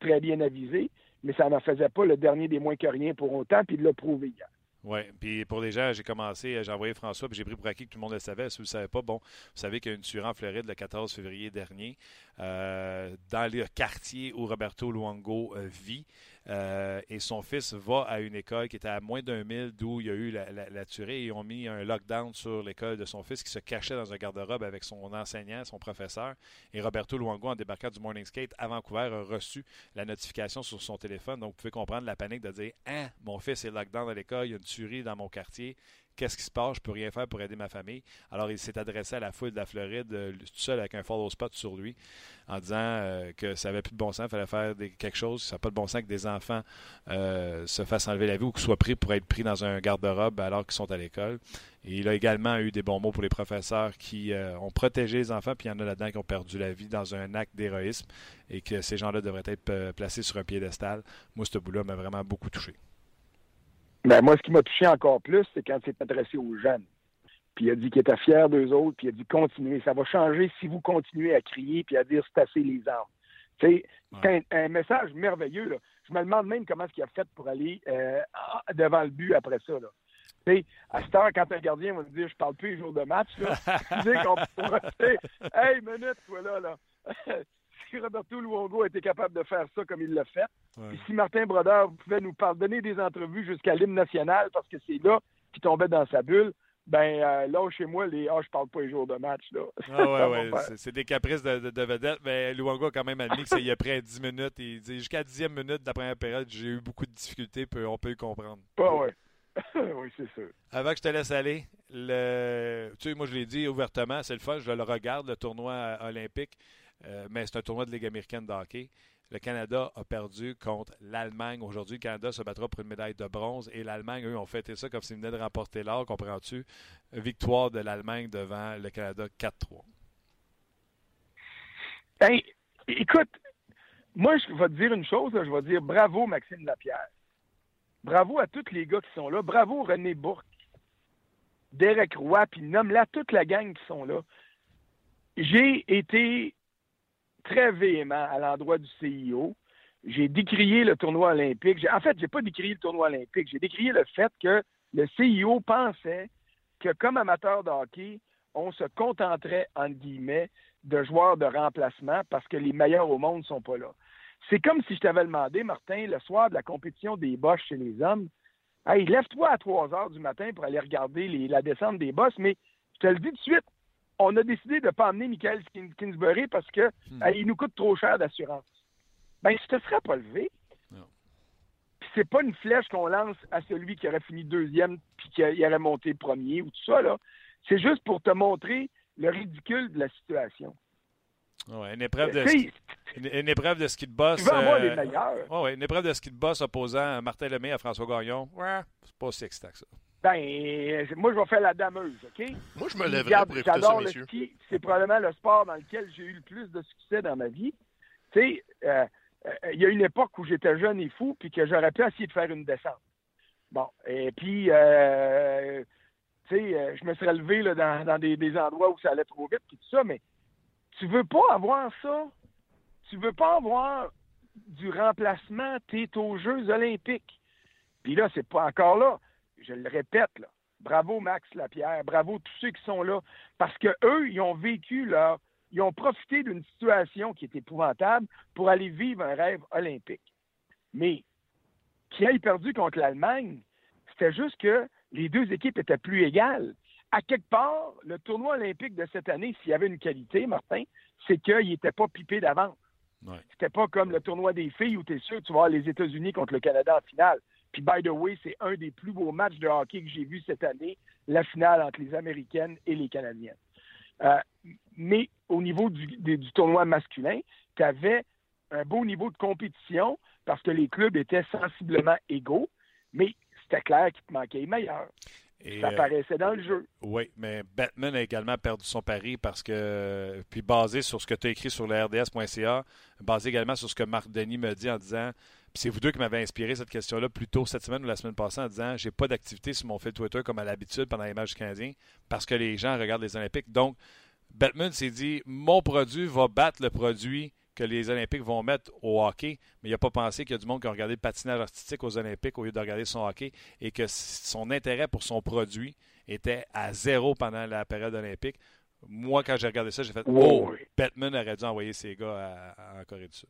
S3: très bien avisée, mais ça n'en faisait pas le dernier des moins que rien pour autant, puis il l'a prouvé hier.
S1: Oui, puis pour les gens, j'ai commencé, j'ai envoyé François, puis j'ai pris pour acquis que tout le monde le savait. Si vous ne le savez pas, bon, vous savez qu'il y a une tuerie en Floride le 14 février dernier, euh, dans le quartier où Roberto Luongo euh, vit. Euh, et son fils va à une école qui était à moins d'un mille d'où il y a eu la, tuerie. ils ont mis un lockdown sur l'école de son fils qui se cachait dans un garde-robe avec son enseignant, son professeur. Et Roberto Luongo, en débarquant du Morning Skate à Vancouver, a reçu la notification sur son téléphone. Donc, vous pouvez comprendre la panique de dire Hein, mon fils est lockdown à l'école, il y a une tuerie dans mon quartier qu'est-ce qui se passe, je peux rien faire pour aider ma famille. Alors, il s'est adressé à la foule de la Floride, euh, tout seul avec un follow spot sur lui, en disant euh, que ça n'avait plus de bon sens, il fallait faire quelque chose, ça n'a pas de bon sens que des enfants euh, se fassent enlever la vie ou qu'ils soient pris pour être pris dans un garde-robe alors qu'ils sont à l'école. Il a également eu des bons mots pour les professeurs qui ont protégé les enfants, puis il y en a là-dedans qui ont perdu la vie dans un acte d'héroïsme et que ces gens-là devraient être placés sur un piédestal. Moi, ce bout-là m'a vraiment beaucoup touché.
S3: Ben, moi, ce qui m'a touché encore plus, c'est quand il s'est adressé aux jeunes. Puis il a dit qu'il était fier d'eux autres, puis il a dit continuez. Ça va changer si vous continuez à crier puis à dire c'est assez les armes. C'est un, message merveilleux. Là. Je me demande même comment est-ce qu'il a fait pour aller euh, devant le but après ça. Là. sais, à cette heure, quand un gardien va me dire je parle plus les jours de match, là, <laughs> tu qu'on pourra Hey, minute, toi là, là. <laughs> si Roberto Luongo a été capable de faire ça comme il l'a fait, si Martin Brodeur pouvait nous pardonner des entrevues jusqu'à l'hymne national parce que c'est là qu'il tombait dans sa bulle, ben euh, là, chez moi, les Ah, je parle pas les jours de match. Là.
S1: Ah <laughs> ouais, ouais. C'est des caprices de, de, vedette, mais Luongo a quand même admis qu'il a pris 10 minutes. Et il dit jusqu'à 10e minute de la première période, j'ai eu beaucoup de difficultés, puis on peut le comprendre.
S3: Ah ouais. <laughs> oui, c'est sûr.
S1: Avant que je te laisse aller, le... tu sais, moi je l'ai dit ouvertement, c'est le fun, je le regarde, le tournoi olympique. Euh, mais c'est un tournoi de Ligue américaine de hockey. Le Canada a perdu contre l'Allemagne. Aujourd'hui, le Canada se battra pour une médaille de bronze et l'Allemagne, eux, ont fêté ça comme s'ils venaient de remporter l'or, comprends-tu? Victoire de l'Allemagne devant le Canada 4-3.
S3: Ben, écoute, moi, je vais te dire une chose, je vais dire bravo Maxime Lapierre. Bravo à tous les gars qui sont là. Bravo René Bourque, Derek Roy, puis nomme-la toute la gang qui sont là. J'ai été très véhément à l'endroit du CIO. J'ai décrié le tournoi olympique. En fait, j'ai pas décrié le tournoi olympique. J'ai décrié le fait que le CIO pensait que, comme amateur de hockey, on se contenterait, entre guillemets, de joueurs de remplacement parce que les meilleurs au monde ne sont pas là. C'est comme si je t'avais demandé, Martin, le soir de la compétition des Bosch chez les hommes, Hey, lève-toi à 3 heures du matin pour aller regarder la descente des Bosch, mais je te le dis tout de suite, on a décidé de ne pas emmener Michael Kingsbury parce qu'il hmm. nous coûte trop cher d'assurance. Ben, je te serais pas levé. C'est pas une flèche qu'on lance à celui qui aurait fini deuxième puis qui aurait monté premier ou tout ça, là. C'est juste pour te montrer le ridicule de la situation.
S1: une, épreuve de ski, une, épreuve de ski de boss.
S3: Tu veux avoir les euh, meilleurs.
S1: une épreuve de ski de boss opposant Martin Lemay à François Gagnon. Ouais, c'est pas aussi excitant que ça.
S3: Ben, moi, je vais faire la dameuse, OK?
S2: Moi, je me lèverai pour écouter ça, messieurs.
S3: le ski. C'est probablement le sport dans lequel j'ai eu le plus de succès dans ma vie. Tu sais, euh, euh, il y a une époque où j'étais jeune et fou, puis que j'aurais pu essayer de faire une descente. Bon, et puis, euh, tu sais, je me serais levé là, dans, des, des, endroits où ça allait trop vite, puis tout ça, mais tu veux pas avoir ça. Tu veux pas avoir du remplacement. Tu es aux Jeux olympiques. Puis là, c'est pas encore là je le répète, là, bravo Max Lapierre, bravo tous ceux qui sont là, parce qu'eux, ils ont vécu leur, ils ont profité d'une situation qui est épouvantable pour aller vivre un rêve olympique. Mais qui aille perdu contre l'Allemagne, c'était juste que les deux équipes étaient plus égales. À quelque part, le tournoi olympique de cette année, s'il y avait une qualité, Martin, c'est qu'il n'était pas pipé d'avance.
S1: Ouais.
S3: C'était pas comme le tournoi des filles où tu es sûr que tu vas avoir les États-Unis contre le Canada en finale. Puis, by the way, c'est un des plus beaux matchs de hockey que j'ai vu cette année, la finale entre les Américaines et les Canadiennes. Euh, mais au niveau du, tournoi masculin, tu avais un beau niveau de compétition parce que les clubs étaient sensiblement égaux, mais c'était clair qu'il te manquait les meilleurs. ça euh, apparaissait dans le jeu.
S1: Oui, mais Batman a également perdu son pari parce que, puis basé sur ce que tu as écrit sur le RDS.ca, basé également sur ce que Marc Denis me dit en disant, c'est vous deux qui m'avez inspiré cette question-là plus tôt cette semaine ou la semaine passée en disant, j'ai pas d'activité sur mon fil Twitter comme à l'habitude pendant les matchs canadiens parce que les gens regardent les Olympiques. Donc, Batman s'est dit, mon produit va battre le produit que les Olympiques vont mettre au hockey, mais il n'a pas pensé qu'il y a du monde qui a regardé le patinage artistique aux Olympiques au lieu de regarder son hockey et que son intérêt pour son produit était à zéro pendant la période olympique. Moi, quand j'ai regardé ça, j'ai fait Oh, Batman aurait dû envoyer ses gars en Corée du Sud.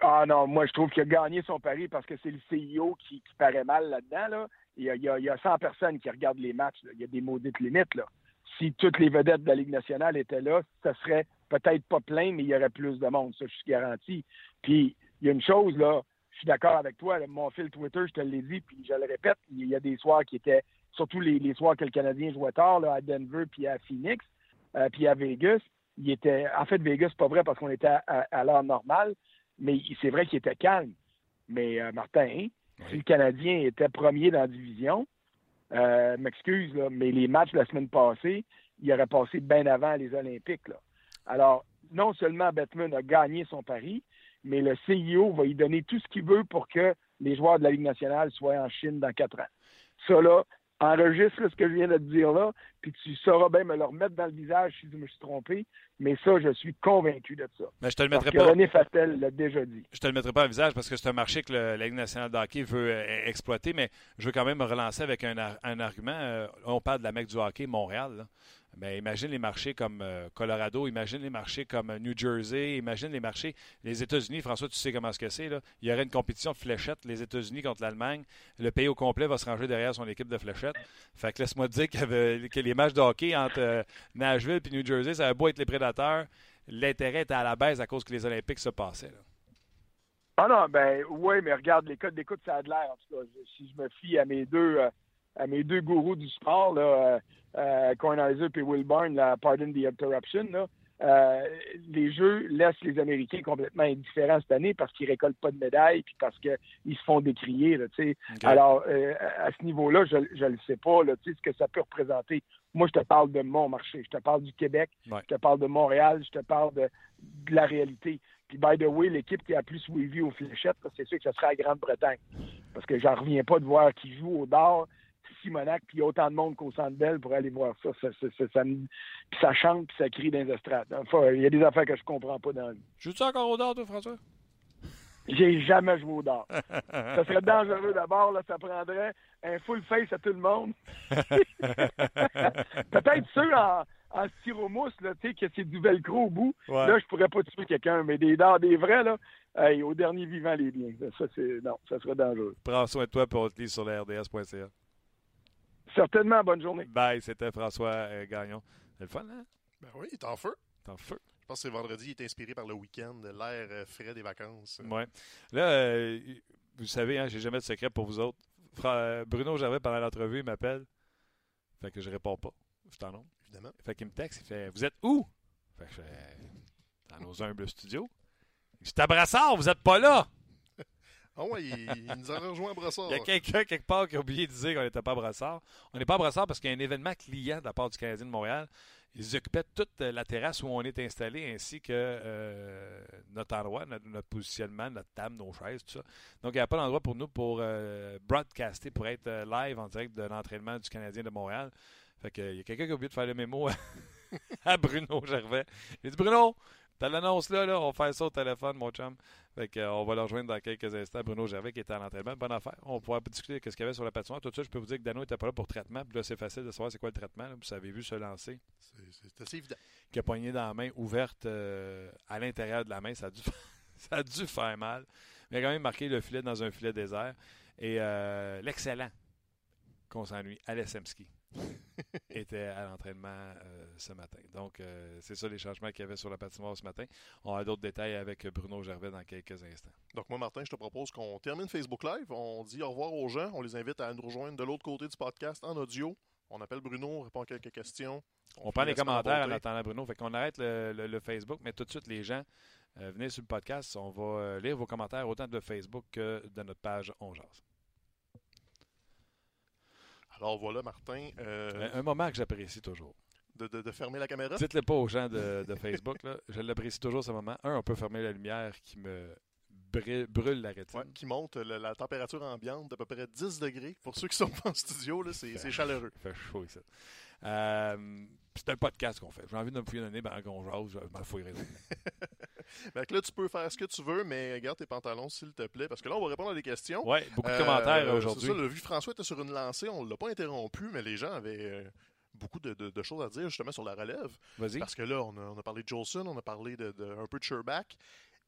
S3: Ah non, moi je trouve qu'il a gagné son pari parce que c'est le CEO qui, paraît mal là-dedans. Là. Il, y a, il, y a, 100 personnes qui regardent les matchs. Il y a des maudites limites. Là. Si toutes les vedettes de la Ligue nationale étaient là, ça serait peut-être pas plein, mais il y aurait plus de monde, ça, je suis garanti. Puis, il y a une chose, là, je suis d'accord avec toi, mon fil Twitter, je te l'ai dit, puis je le répète, il y a des soirs qui étaient, surtout les, soirs que le Canadien jouait tard, là, à Denver, puis à Phoenix, euh, puis à Vegas, il était, en fait, Vegas, c'est pas vrai parce qu'on était à, l'heure normale, mais c'est vrai qu'il était calme. Mais euh, Martin, si le Canadien était premier dans la division, euh, m'excuse, mais les matchs de la semaine passée, il aurait passé bien avant les Olympiques. Là. Alors, non seulement Batman a gagné son pari, mais le CIO va y donner tout ce qu'il veut pour que les joueurs de la Ligue nationale soient en Chine dans quatre ans. Ça, là, enregistre ce que je viens de te dire là, puis tu sauras bien me le remettre dans le visage si je me suis trompé. Mais ça, je suis convaincu de ça.
S1: Mais je te le mettrai
S3: parce que René Fatel l'a déjà dit.
S1: Je te le mettrai pas au visage parce que c'est un marché que la Ligue nationale de hockey veut euh, exploiter, mais je veux quand même me relancer avec un, argument. Euh, on parle de la mecque du hockey, Montréal. Là. Mais imagine les marchés comme euh, Colorado, imagine les marchés comme euh, New Jersey, imagine les marchés. Les États-Unis, François, tu sais comment ce que c'est. Il y aurait une compétition de fléchettes, les États-Unis contre l'Allemagne. Le pays au complet va se ranger derrière son équipe de fléchettes. Fait que laisse-moi te dire que les matchs de hockey entre euh, Nashville et New Jersey, ça va beau être les prédateurs. L'intérêt était à la baisse à cause que les Olympiques se passaient.
S3: Ah non, ben oui, mais regarde, les codes d'écoute, ça a de l'air. En tout cas, si je me fie à mes deux, à mes deux gourous du sport, là, euh, Kornheiser et Will Barn, la Pardon the Interruption, euh, les jeux laissent les Américains complètement indifférents cette année parce qu'ils récoltent pas de médailles puis parce qu'ils se font décrier. Là, Alors, euh, à ce niveau-là, je ne le sais pas là, ce que ça peut représenter. Moi, je te parle de mon marché. Je te parle du Québec. Je te parle de Montréal. Je te parle de, la réalité. Puis, by the way, l'équipe qui a plus suivi aux fléchettes, c'est sûr que ce sera la Grande-Bretagne. Parce que j'en reviens pas de voir qui joue au dard Simonac, puis il y a autant de monde qu'au Centre Bell pour aller voir ça. Ça, ça, ça, puis ça chante, puis ça crie dans les estrades. Enfin, il y a des affaires que je comprends pas dans la vie.
S1: Joues-tu encore au dard, toi, François?
S3: J'ai jamais joué au dard. <laughs> ça serait dangereux d'abord, là, ça prendrait un full face à tout le monde. <laughs> Peut-être ceux en, en styromousse, là, tu sais, que c'est du velcro au bout. Là, je pourrais pas tuer quelqu'un, mais des dards, des vrais, là, au dernier vivant, les biens. Ça, c'est, non, ça serait dangereux.
S1: Prends soin de toi, pour on te sur la RDS.ca.
S3: Certainement, bonne journée.
S1: Bye, c'était François euh, Gagnon. C'est le fun, hein?
S2: Ben oui, il est en feu.
S1: Il est en feu.
S2: Je pense que c'est vendredi, il est inspiré par le week-end, l'air euh, frais des vacances.
S1: Oui. Là, euh, vous savez, hein, j'ai jamais de secret pour vous autres. Bruno Gervais, pendant l'entrevue, il m'appelle. Fait que je réponds pas. Je t'en nom.
S2: Évidemment.
S1: Fait qu'il me texte, il fait Vous êtes où? Fait que je fais Dans nos humbles studios. Je suis à Brassard, vous êtes pas là!
S2: Ah ouais, il, nous a rejoint à Brassard.
S1: Il y a quelqu'un quelque part qui a oublié de dire qu'on n'était pas à Brassard. On n'est pas à Brassard parce qu'il y a un événement client de la part du Canadien de Montréal. Ils occupaient toute la terrasse où on est installé ainsi que euh, notre endroit, notre, positionnement, notre table, nos chaises, tout ça. Donc, il n'y a pas d'endroit pour nous pour euh, broadcaster, pour être euh, live en direct de l'entraînement du Canadien de Montréal. Fait que, il y a quelqu'un qui a oublié de faire le mémo à, <laughs> Bruno Gervais. Il dit Bruno, t'as l'annonce là, là, on va faire ça au téléphone, mon chum. Fait euh, on va le rejoindre dans quelques instants. Bruno Gervais qui était à l'entraînement. Bonne affaire. On pourra discuter de ce qu'il y avait sur la patinoire. Tout de suite, je peux vous dire que Dano n'était pas là pour traitement. Puis là, c'est facile de savoir c'est quoi le traitement. Vous avez vu se lancer.
S2: C'est assez évident.
S1: Qui a poigné dans la main ouverte euh, à l'intérieur de la main. Ça a, dû, <laughs> ça a dû faire mal. Mais il a quand même marqué le filet dans un filet désert. Et euh, l'excellent qu'on s'ennuie, Alessemski. <laughs> était à l'entraînement euh, ce matin. Donc, euh, c'est ça les changements qu'il y avait sur la patinoire ce matin. On a d'autres détails avec Bruno Gervais dans quelques instants.
S2: Donc, moi, Martin, je te propose qu'on termine Facebook Live. On dit au revoir aux gens. On les invite à nous rejoindre de l'autre côté du podcast en audio. On appelle Bruno, on répond à quelques questions.
S1: On, prend les commentaires en attendant Bruno. Fait qu'on arrête le, Facebook, mais tout de suite, les gens euh, venez sur le podcast. On va euh, lire vos commentaires autant de Facebook que de notre page On Jase.
S2: Alors voilà, Martin, euh,
S1: Un, un moment que j'apprécie toujours.
S2: de, de- de fermer la caméra?
S1: Dites-le pas aux gens de, de Facebook. Là. Je l'apprécie toujours ce moment. Un, on peut fermer la lumière qui me brûle, brûle la rétine.
S2: Ouais, qui monte le- la température ambiante d'à peu près 10 degrés. Pour ceux qui sont pas en studio, là, c'est c'est chaleureux.
S1: Il fait chaud ici. Euh, c'est un podcast qu'on fait. J'ai envie de me fouiller le nez pendant qu'on jase. Je m'en fouillerai. <laughs>
S2: Que là, tu peux faire ce que tu veux, mais garde tes pantalons, s'il te plaît, parce que là, on va répondre à des questions.
S1: Ouais, beaucoup de
S2: Euh,
S1: commentaires
S2: c'est
S1: aujourd'hui.
S2: ça, le vu François était sur une lancée, on ne l'a pas interrompu, mais les gens avaient euh, beaucoup de, de- de choses à dire justement sur la relève.
S1: Vas-y.
S2: Parce que là, on a, on a parlé de Jolson, on a parlé de, de- un peu de Sherback.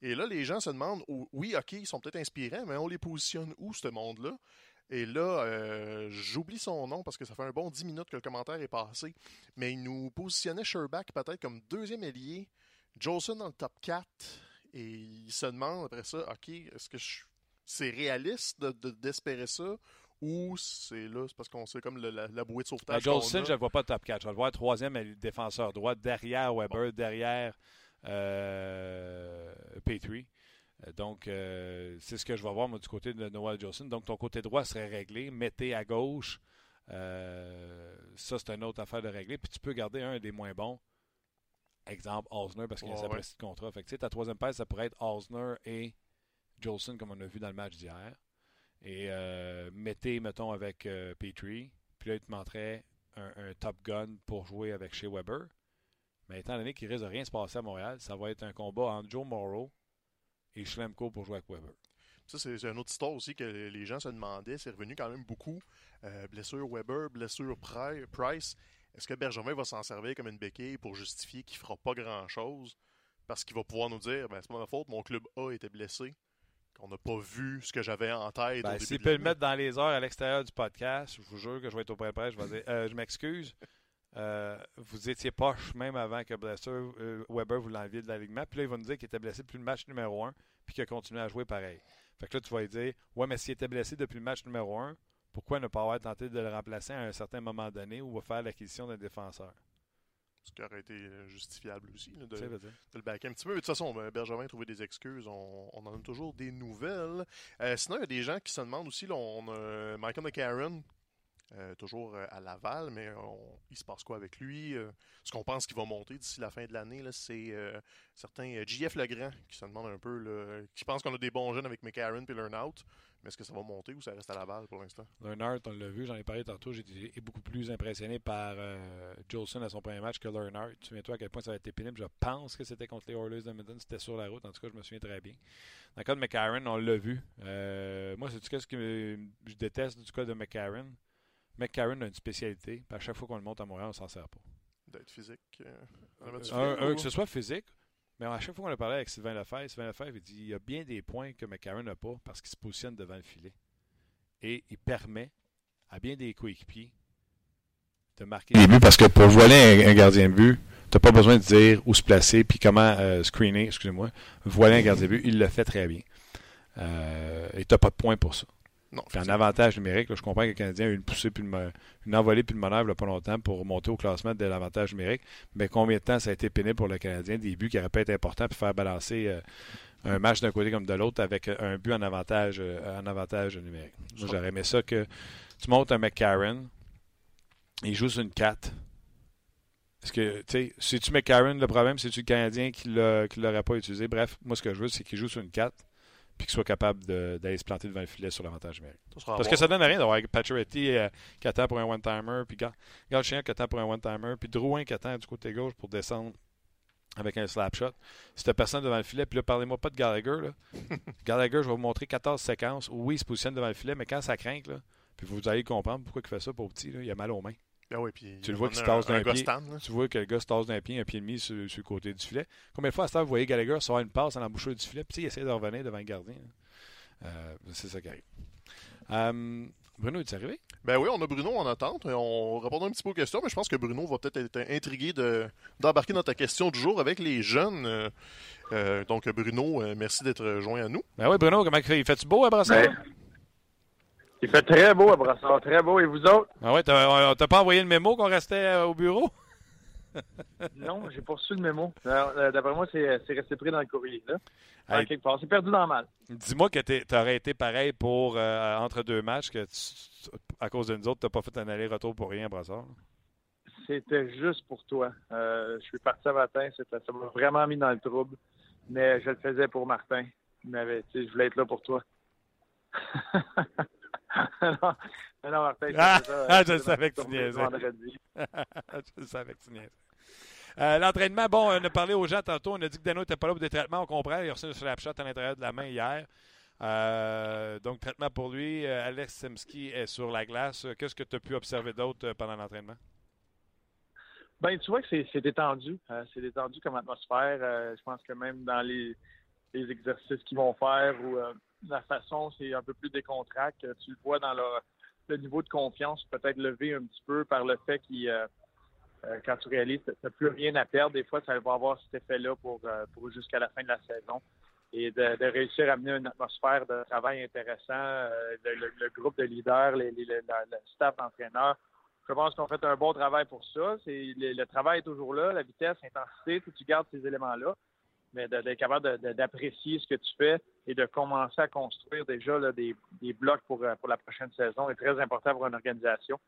S2: Et là, les gens se demandent, oh, oui, OK, ils sont peut-être inspirants, mais on les positionne où, ce monde-là? Et là, euh, j'oublie son nom parce que ça fait un bon 10 minutes que le commentaire est passé. Mais il nous positionnait Sherback peut-être comme deuxième ailier, Jolson dans le top 4. Et il se demande après ça, OK, est-ce que je- c'est réaliste de- de- d'espérer ça? Ou c'est là, c'est parce qu'on sait comme le- la, la bouée de
S1: À
S2: sauvetage.
S1: Jolson. Ben, je ne le vois pas top 4. Je vais le voir troisième défenseur droit, derrière Weber, derrière euh, Petrie. Euh, Donc, euh, c'est ce que je vais voir moi, du côté de Noel Jolson. Donc, ton côté droit serait réglé. Mettez à gauche. Euh, ça, c'est une autre affaire de régler. Puis, tu peux garder un des moins bons. Exemple, Osner, parce qu'il a
S2: Ouais,
S1: sa
S2: ouais.
S1: de contrat. Fait que, tu sais, ta troisième paire, ça pourrait être Osner et Jolson, comme on a vu dans le match d'hier. Et euh, mettez, mettons, avec Petrie. Puis là, il te montrait un, un Top Gun pour jouer avec chez Weber. Mais étant donné qu'il risque de rien se passer à Montréal, ça va être un combat entre Joe Morrow et Schlemko pour jouer avec Weber.
S2: Ça, c'est une autre histoire aussi que les gens se demandaient. C'est revenu quand même beaucoup. Euh, blessure Weber, blessure Pri- Price. Est-ce que Bergevin va s'en servir comme une béquille pour justifier qu'il fera pas grand-chose? Parce qu'il va pouvoir nous dire, ben, c'est pas ma faute, mon club A était blessé. Qu'on n'a pas vu ce que j'avais en tête.
S1: Ben, S'il peut le mettre dans les heures à l'extérieur du podcast, je vous jure que je vais être au près. Je vais dire euh, Je m'excuse. Euh, vous étiez poche même avant que blessure, euh, Weber vous l'enviez de l'alignement. Puis là, il va nous dire qu'il était blessé depuis le match numéro 1 puis qu'il a continué à jouer pareil. Fait que là, tu vas lui dire Ouais, mais s'il était blessé depuis le match numéro 1, pourquoi ne pas avoir tenté de le remplacer à un certain moment donné ou va faire l'acquisition d'un défenseur
S2: Ce qui aurait été euh, justifiable aussi, là, de, le backer un petit peu. Mais de toute façon, Bergevin a trouvé des excuses. On, on en a toujours des nouvelles. Euh, sinon, il y a des gens qui se demandent aussi, là, on a Michael McCarron, euh, toujours euh, à Laval, mais on- il se passe quoi avec lui? Euh, ce qu'on pense qu'il va monter d'ici la fin de l'année, c'est euh, certains euh, JF Legrand qui se demandent un peu, qui pensent qu'on a des bons jeunes avec McCarron et Learnout, mais est-ce que ça va monter ou ça reste à Laval pour l'instant?
S1: Leonard, on l'a vu, j'en ai parlé tantôt, j'ai été beaucoup plus impressionné par euh, Jolson à son premier match que Leonard. Tu souviens-toi à quel point ça a été pénible? Je pense que c'était contre les Oilers de Edmonton, c'était sur la route, en tout cas, je me souviens très bien. Dans le cas de McCarron, on l'a vu. Euh, moi, c'est ce que je déteste du cas de McCarron? McCarron a une spécialité, puis à chaque fois qu'on le monte à Montréal, on s'en sert pas.
S2: D'être physique? euh, mode
S1: Un, que ce soit physique, mais à chaque fois qu'on a parlé avec Sylvain Lefebvre, Sylvain Lefebvre, il dit il y a bien des points que McCarron n'a pas parce qu'il se positionne devant le filet. Et il permet à bien des coéquipiers de marquer des buts parce que pour voiler un, un gardien de but, tu n'as pas besoin de dire où se placer puis comment euh, screener, excusez-moi. Voiler un gardien de but, il le fait très bien. Euh, et tu n'as pas de points pour ça.
S2: Non,
S1: Puis en avantage numérique, là, je comprends que le Canadien a eu une poussée puis une, envolée pulmonaire il n'y a pas longtemps pour monter au classement de l'avantage numérique. Mais combien de temps ça a été pénible pour le Canadien? Des buts qui auraient pu être importants pour faire balancer euh, un match d'un côté comme de l'autre avec euh, un but en avantage, euh, en avantage numérique. J'aurais aimé ça que tu montes un McCarron, il joue sur une 4. Est-ce que, tu sais, c'est-tu McCarron le problème? C'est-tu le Canadien qui ne l'aurait pas utilisé? Bref, moi, ce que je veux, c'est qu'il joue sur une 4 puis qu'il soit capable d'aller se planter devant le filet sur l'avantage numérique. Parce que ça donne rien d'avoir Pacioretty euh, qui attend pour un one-timer, puis Galchenyuk qui attend pour un one-timer, puis Drouin qui attend du côté gauche pour descendre avec un slap shot. Si t'as personne devant le filet, puis là, parlez-moi pas de Gallagher. Là. <laughs> Gallagher, je vais vous montrer 14 séquences où oui, il se positionne devant le filet, mais quand ça craint, là, puis vous allez comprendre pourquoi il fait ça pour petit, là, il a mal aux mains.
S2: Ah oui, puis
S1: Tu le vois
S2: va
S1: qu'il se tasse
S2: un- un
S1: d'un pied.
S2: stand, là.
S1: Tu vois que le gars se tasse d'un pied, un pied et demi sur, sur le côté du filet. Combien de fois à ce temps, vous voyez Gallagher sortir une passe à l'embouchure du filet, puis il essaie de revenir devant le gardien. là. Euh, c'est ça qui arrive. Euh, Bruno, es-tu arrivé?
S2: Ben oui, on a Bruno en attente. et On répond un petit peu aux questions, mais je pense que Bruno va peut-être être intrigué de- d'embarquer dans ta question du jour avec les jeunes. Euh, euh, donc, Bruno, euh, merci d'être joint à nous.
S1: Ben oui, Bruno, comment il fait? Il fait-tu beau à Brassard?
S3: Ben, il fait très beau à Brassard, très beau. Et vous autres?
S1: Ah ouais, t'as- t'a pas envoyé le mémo qu'on restait euh, au bureau? <laughs>
S4: non, j'ai pas reçu le mémo. Euh, d'après moi, c'est resté pris dans le courrier. Là. C'est perdu dans le mal.
S1: Dis-moi que tu aurais été pareil pour euh, entre deux matchs, que à cause de nous autres, tu n'as pas fait un aller-retour pour rien, Brassard.
S4: C'était juste pour toi. Euh, je suis parti à matin, ça m'a vraiment mis dans le trouble. Mais je le faisais pour Martin. Je voulais être là pour toi. <laughs> <laughs> non, Martin,
S1: ah, ah, je savais que tu niaisais. <laughs> je savais que tu niaisais. Euh, l'entraînement, bon, on a parlé aux gens tantôt. On a dit que Dano n'était pas là pour des traitements. On comprend. Il a reçu un slapshot à l'intérieur de la main hier. Euh, donc, traitement pour lui. Euh, Alex Simski est sur la glace. Qu'est-ce que tu as pu observer d'autre pendant l'entraînement?
S4: Ben, tu vois que c'est détendu. c'est détendu comme atmosphère. je pense que même dans les, exercices qu'ils vont faire ou la façon, c'est un peu plus décontracté. Tu le vois dans le niveau de confiance peut-être levé un petit peu par le fait qu'il euh, quand tu réalises tu n'as plus rien à perdre, des fois, ça va avoir cet effet-là pour, euh, jusqu'à la fin de la saison. Et de, réussir à amener une atmosphère de travail intéressant, euh, le, groupe de leaders, le staff d'entraîneurs, je pense qu'on fait un bon travail pour ça. C'est, le, travail est toujours là, la vitesse, l'intensité, tu gardes ces éléments-là, mais d'être capable d'apprécier ce que tu fais et de commencer à construire déjà des, blocs pour, pour la prochaine saison est très important pour une organisation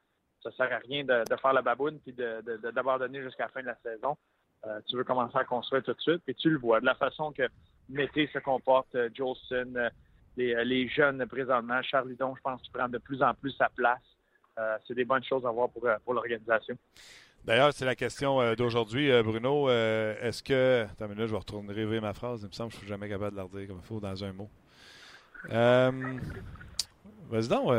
S4: ça sert à rien de, faire la baboune puis d'abandonner jusqu'à la fin de la saison. Euh, tu veux commencer à construire tout de suite, puis tu le vois de la façon que Mété se comporte, euh, Jolson, euh, les, jeunes présentement, Charles Lidon, je pense qu'il prend de plus en plus sa place. c'est des bonnes choses à voir pour, pour l'organisation.
S1: D'ailleurs, c'est la question d'aujourd'hui, Bruno. Est-ce que. Attends une minute, je vais retourner rêver ma phrase. Il me semble que je ne suis jamais capable de la redire comme il faut dans un mot. Vas-y donc.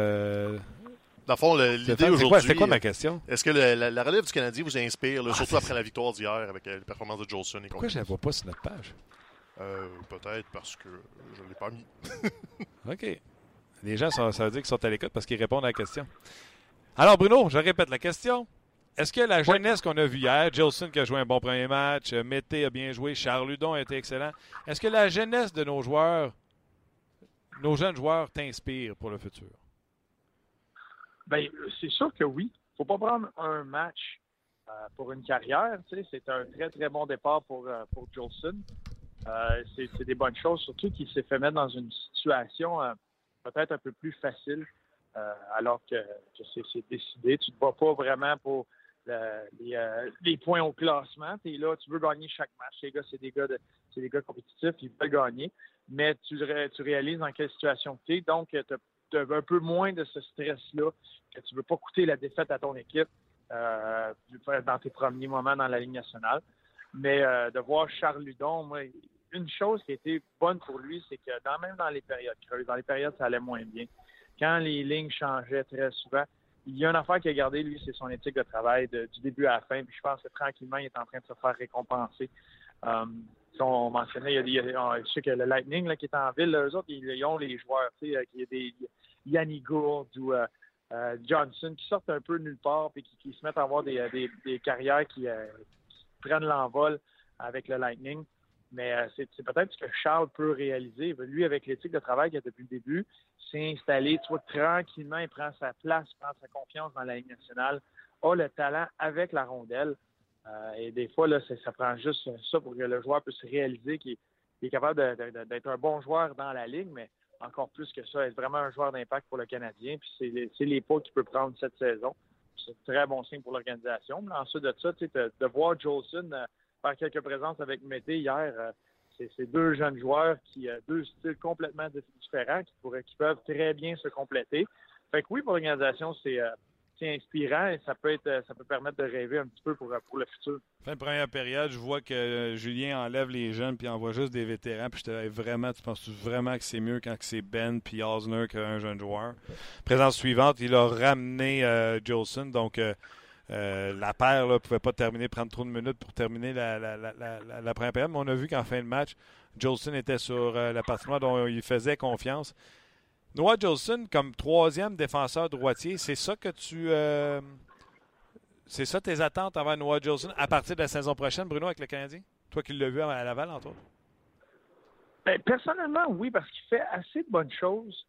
S2: Dans le fond, l'idée aujourd'hui.
S1: C'était quoi ma question?
S2: Est-ce que la, relève du Canadien vous inspire, ah, surtout après la victoire d'hier avec euh, les performances de Jolson et
S1: Pourquoi je ne la vois pas sur notre page?
S2: Euh, peut-être parce que je ne l'ai pas mis. <laughs>
S1: OK. Les gens, ça veut dire qu'ils sont à l'écoute parce qu'ils répondent à la question. Alors, Bruno, je répète la question. Est-ce que la jeunesse qu'on a vue hier, Jolson qui a joué un bon premier match, Mété a bien joué, Charles Ludon a été excellent, est-ce que la jeunesse de nos joueurs, nos jeunes joueurs, t'inspire pour le futur?
S4: Ben, c'est sûr que oui. faut pas prendre un match euh, pour une carrière. C'est un très, très bon départ pour, euh, pour Jolson. Euh, c'est des bonnes choses, surtout qu'il s'est fait mettre dans une situation peut-être un peu plus facile alors que, c'est décidé. Tu ne te bats pas vraiment pour les, points au classement. Tu es là, tu veux gagner chaque match. Les gars, c'est des gars c'est des gars compétitifs, ils veulent gagner. Mais tu, réalises dans quelle situation tu es. Donc, tu un peu moins de ce stress-là, que tu ne veux pas coûter la défaite à ton équipe euh, dans tes premiers moments dans la Ligue nationale. Mais euh, de voir Charles Ludon, moi, une chose qui a été bonne pour lui, c'est que dans, même dans les périodes creuses, dans les périodes ça allait moins bien, quand les lignes changeaient très souvent, il y a une affaire qui a gardé, lui, c'est son éthique de travail du début à la fin. Puis je pense que tranquillement, il est en train de se faire récompenser. Euh, on mentionnait, il y a, je sais que le Lightning là, qui est en ville, eux autres, ils, ont les joueurs. Tu sais, il y a des, Yanni Gould ou euh, euh, Johnson qui sortent un peu de nulle part et qui, se mettent à avoir des, euh, carrières qui, prennent l'envol avec le Lightning. Mais c'est peut-être ce que Charles peut réaliser. Lui, avec l'éthique de travail qu'il a depuis le début, s'est installé, tranquillement, il prend sa place, prend sa confiance dans la Ligue nationale, a le talent avec la rondelle. et des fois, là, ça prend juste ça pour que le joueur puisse réaliser qu'il est capable d'être un bon joueur dans la ligue, mais encore plus que ça, être vraiment un joueur d'impact pour le Canadien. Puis c'est les, les pas qu'il peut prendre cette saison. C'est un très bon signe pour l'organisation. Ensuite de ça, de, voir Jolson euh, faire quelques présences avec Mété hier, euh, c'est deux jeunes joueurs qui ont euh, deux styles complètement différents qui, pourraient, qui peuvent très bien se compléter. Fait que oui, pour l'organisation, c'est inspirant et ça peut être euh, ça peut permettre de rêver un petit peu pour, pour le futur.
S1: Fin de première période, je vois que euh, Julien enlève les jeunes puis envoie juste des vétérans. Puis je vraiment, tu penses vraiment que c'est mieux quand c'est Ben puis Osner qu'un jeune joueur? Présence suivante, il a ramené euh, Jolson, donc la paire ne pouvait pas terminer, prendre trop de minutes pour terminer la, la, première période. Mais on a vu qu'en fin de match, Jolson était sur la partie dont il faisait confiance. Noah Jolson comme troisième défenseur droitier, c'est ça que tu. Euh, c'est ça tes attentes envers Noah Jolson à partir de la saison prochaine, Bruno, avec le Canadien? Toi qui l'as vu à Laval, entre autres.
S4: Ben, personnellement, oui, parce qu'il fait assez de bonnes choses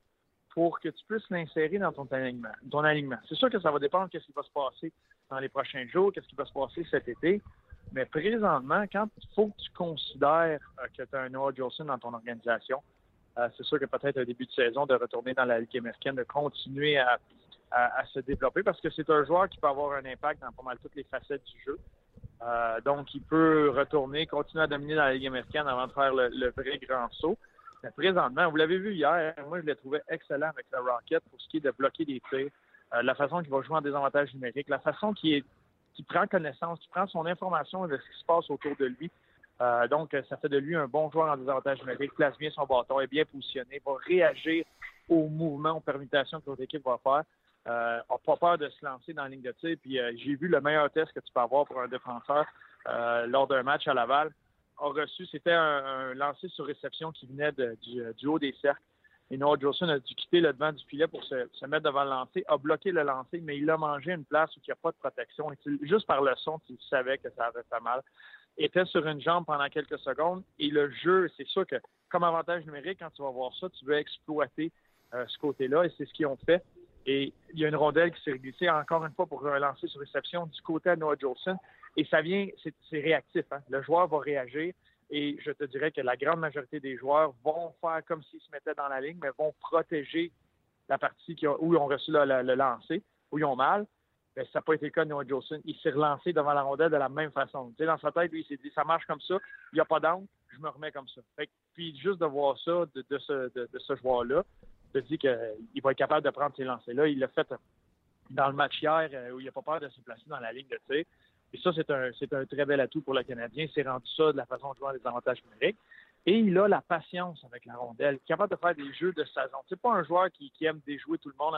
S4: pour que tu puisses l'insérer dans ton alignement. Ton alignement. C'est sûr que ça va dépendre de ce qui va se passer dans les prochains jours, qu'est-ce qui va se passer cet été. Mais présentement, quand il faut que tu considères euh, que tu as un Noah Jolson dans ton organisation, euh, c'est sûr que peut-être un début de saison de retourner dans la Ligue américaine, de continuer à, se développer parce que c'est un joueur qui peut avoir un impact dans pas mal toutes les facettes du jeu. Euh, donc, il peut retourner, continuer à dominer dans la Ligue américaine avant de faire le, vrai grand saut. Mais présentement, vous l'avez vu hier, moi je l'ai trouvé excellent avec le Rocket pour ce qui est de bloquer des tirs, la façon qu'il va jouer en désavantage numérique, la façon qu'il qui prend connaissance, qui prend son information de ce qui se passe autour de lui. Euh, donc, ça fait de lui un bon joueur en désavantage numérique, place bien son bâton, est bien positionné, va réagir aux mouvements, aux permutations que votre équipe va faire. Euh, n'a pas peur de se lancer dans la ligne de tir. Puis euh, j'ai vu le meilleur test que tu peux avoir pour un défenseur euh, lors d'un match à Laval. A reçu, c'était un, lancer sur réception qui venait du, haut des cercles. Et Noah Jolson a dû quitter le devant du filet pour se, mettre devant le lancer, a bloqué le lancer, mais il a mangé une place où il n'y a pas de protection. Et juste par le son, il savait que ça avait fait mal. Était sur une jambe pendant quelques secondes. Et le jeu, c'est sûr que comme avantage numérique, quand tu vas voir ça, tu veux exploiter euh, ce côté-là. Et c'est ce qu'ils ont fait. Et il y a une rondelle qui s'est glissée encore une fois pour un lancer sur réception du côté de Noah Jolson. Et ça vient, c'est réactif. Hein. Le joueur va réagir. Et je te dirais que la grande majorité des joueurs vont faire comme s'ils se mettaient dans la ligne, mais vont protéger la partie où ils ont reçu le, lancer, où ils ont mal. Mais ça n'a pas été le cas de Noah Jolson. Il s'est relancé devant la rondelle de la même façon. Dans sa tête, lui, il s'est dit ça marche comme ça, il n'y a pas d'angle, je me remets comme ça. puis juste de voir ça de, ce, joueur-là, je te dis qu'il va être capable de prendre ces lancers-là. Il l'a fait dans le match hier euh, où il n'a pas peur de se placer dans la ligne de tir. Et ça, c'est un, très bel atout pour le Canadien. C'est rendu ça de la façon de jouer des avantages numériques. Et il a la patience avec la rondelle, capable de faire des jeux de saison. C'est pas un joueur qui, aime déjouer tout le monde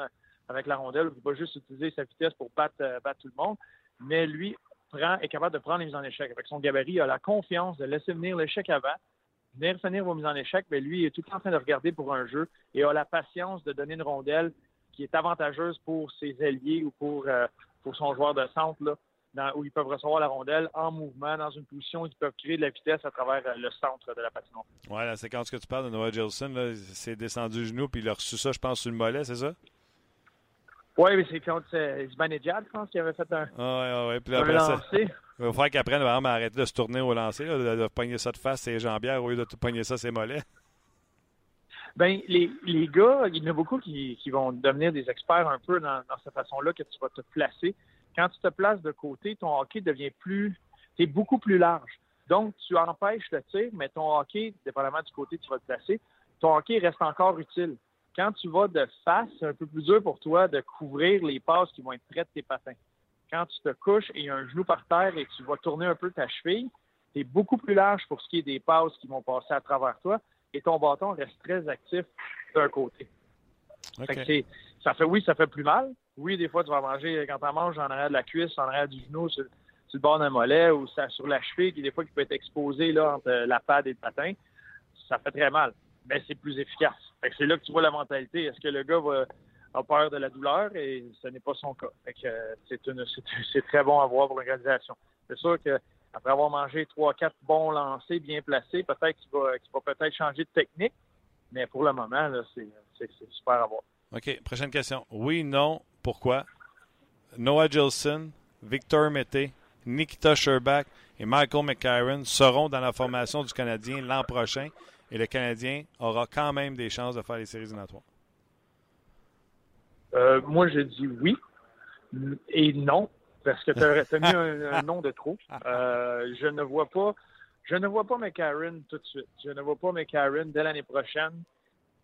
S4: avec la rondelle, qui va juste utiliser sa vitesse pour battre, euh, battre tout le monde. Mais lui prend, est capable de prendre les mises en échec. Avec son gabarit, il a la confiance de laisser venir l'échec avant, venir finir vos mises en échec, mais lui il est tout le temps en train de regarder pour un jeu et a la patience de donner une rondelle qui est avantageuse pour ses alliés ou pour, euh, pour son joueur de centre. Là où ils peuvent recevoir la rondelle en mouvement, dans une position où ils peuvent créer de la vitesse à travers euh, le centre de la patinoire.
S1: Oui, la séquence que tu parles de Noah Gilson, c'est descendu du genou, puis il a reçu ça, je pense, sur le mollet, c'est ça?
S4: Oui, mais c'est contre euh, Zibanejad, je pense, qui avait fait un,
S1: ah, ouais, ouais. Puis là, après Ça, il va falloir apprenne vraiment arrêter de se tourner au lancer, de, de, pogner ça de face, ses jambières, au lieu de pogner ça, ses mollets.
S4: Ben, les, les gars, il y en a beaucoup qui, qui vont devenir des experts un peu dans, dans cette façon-là que tu vas te placer quand tu te places de côté, ton hockey devient plus, c'est beaucoup plus large. Donc, tu empêches le tir, mais ton hockey, dépendamment du côté que tu vas te placer, ton hockey reste encore utile. Quand tu vas de face, c'est un peu plus dur pour toi de couvrir les passes qui vont être près de tes patins. Quand tu te couches et il y a un genou par terre et tu vas tourner un peu ta cheville, c'est beaucoup plus large pour ce qui est des passes qui vont passer à travers toi et ton bâton reste très actif d'un côté. ça fait oui, ça fait plus mal, oui, des fois, tu vas manger, quand tu manges en arrière de la cuisse, en arrière du genou, sur, le bord d'un mollet ou sur la cheville, qui des fois qui peut être exposé là, entre la pad et le patin, ça fait très mal. Mais c'est plus efficace. c'est là que tu vois la mentalité. Est-ce que le gars va, a peur de la douleur? Et ce n'est pas son cas. <laughs> c'est, très bon à voir pour l'organisation. C'est sûr que après avoir mangé trois, quatre bons lancers bien placés, peut-être qu'il va, va peut-être changer de technique. Mais pour le moment, c'est super à voir.
S1: OK. Prochaine question. Oui, non, pourquoi? Noah Gilson, Victor Mété, Nikita Sherbach et Michael McCarron seront dans la formation du Canadien l'an prochain et le Canadien aura quand même des chances de faire les séries éliminatoires.
S4: Euh, moi, je dis oui et non parce que tu as, mis un, nom de trop. Euh, je ne vois pas, je ne vois pas McCarron tout de suite. Je ne vois pas McCarron dès l'année prochaine.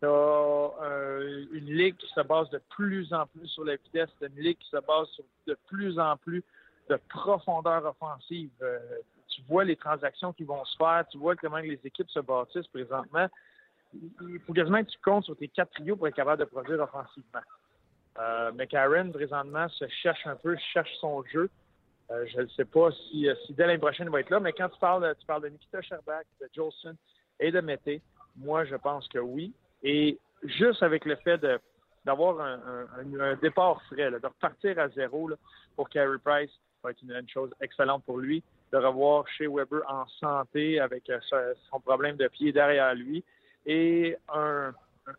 S4: Tu euh, une ligue qui se base de plus en plus sur la vitesse, une ligue qui se base sur de plus en plus de profondeur offensive. Euh, tu vois les transactions qui vont se faire, tu vois comment les équipes se bâtissent présentement. Il faut quasiment que tu comptes sur tes quatre trios pour être capable de produire offensivement. Euh, McCarron, présentement, se cherche un peu, cherche son jeu. Je ne sais pas si, si dès l'année prochaine il va être là, mais quand tu parles, tu parles de Nikita Sherbak, de Jolson et de Mété, moi, je pense que oui. Et juste avec le fait d'avoir un, départ frais, de repartir à zéro pour Carey Price, ça va être une, chose excellente pour lui. De revoir chez Weber en santé avec euh, son problème de pied derrière lui. Et un,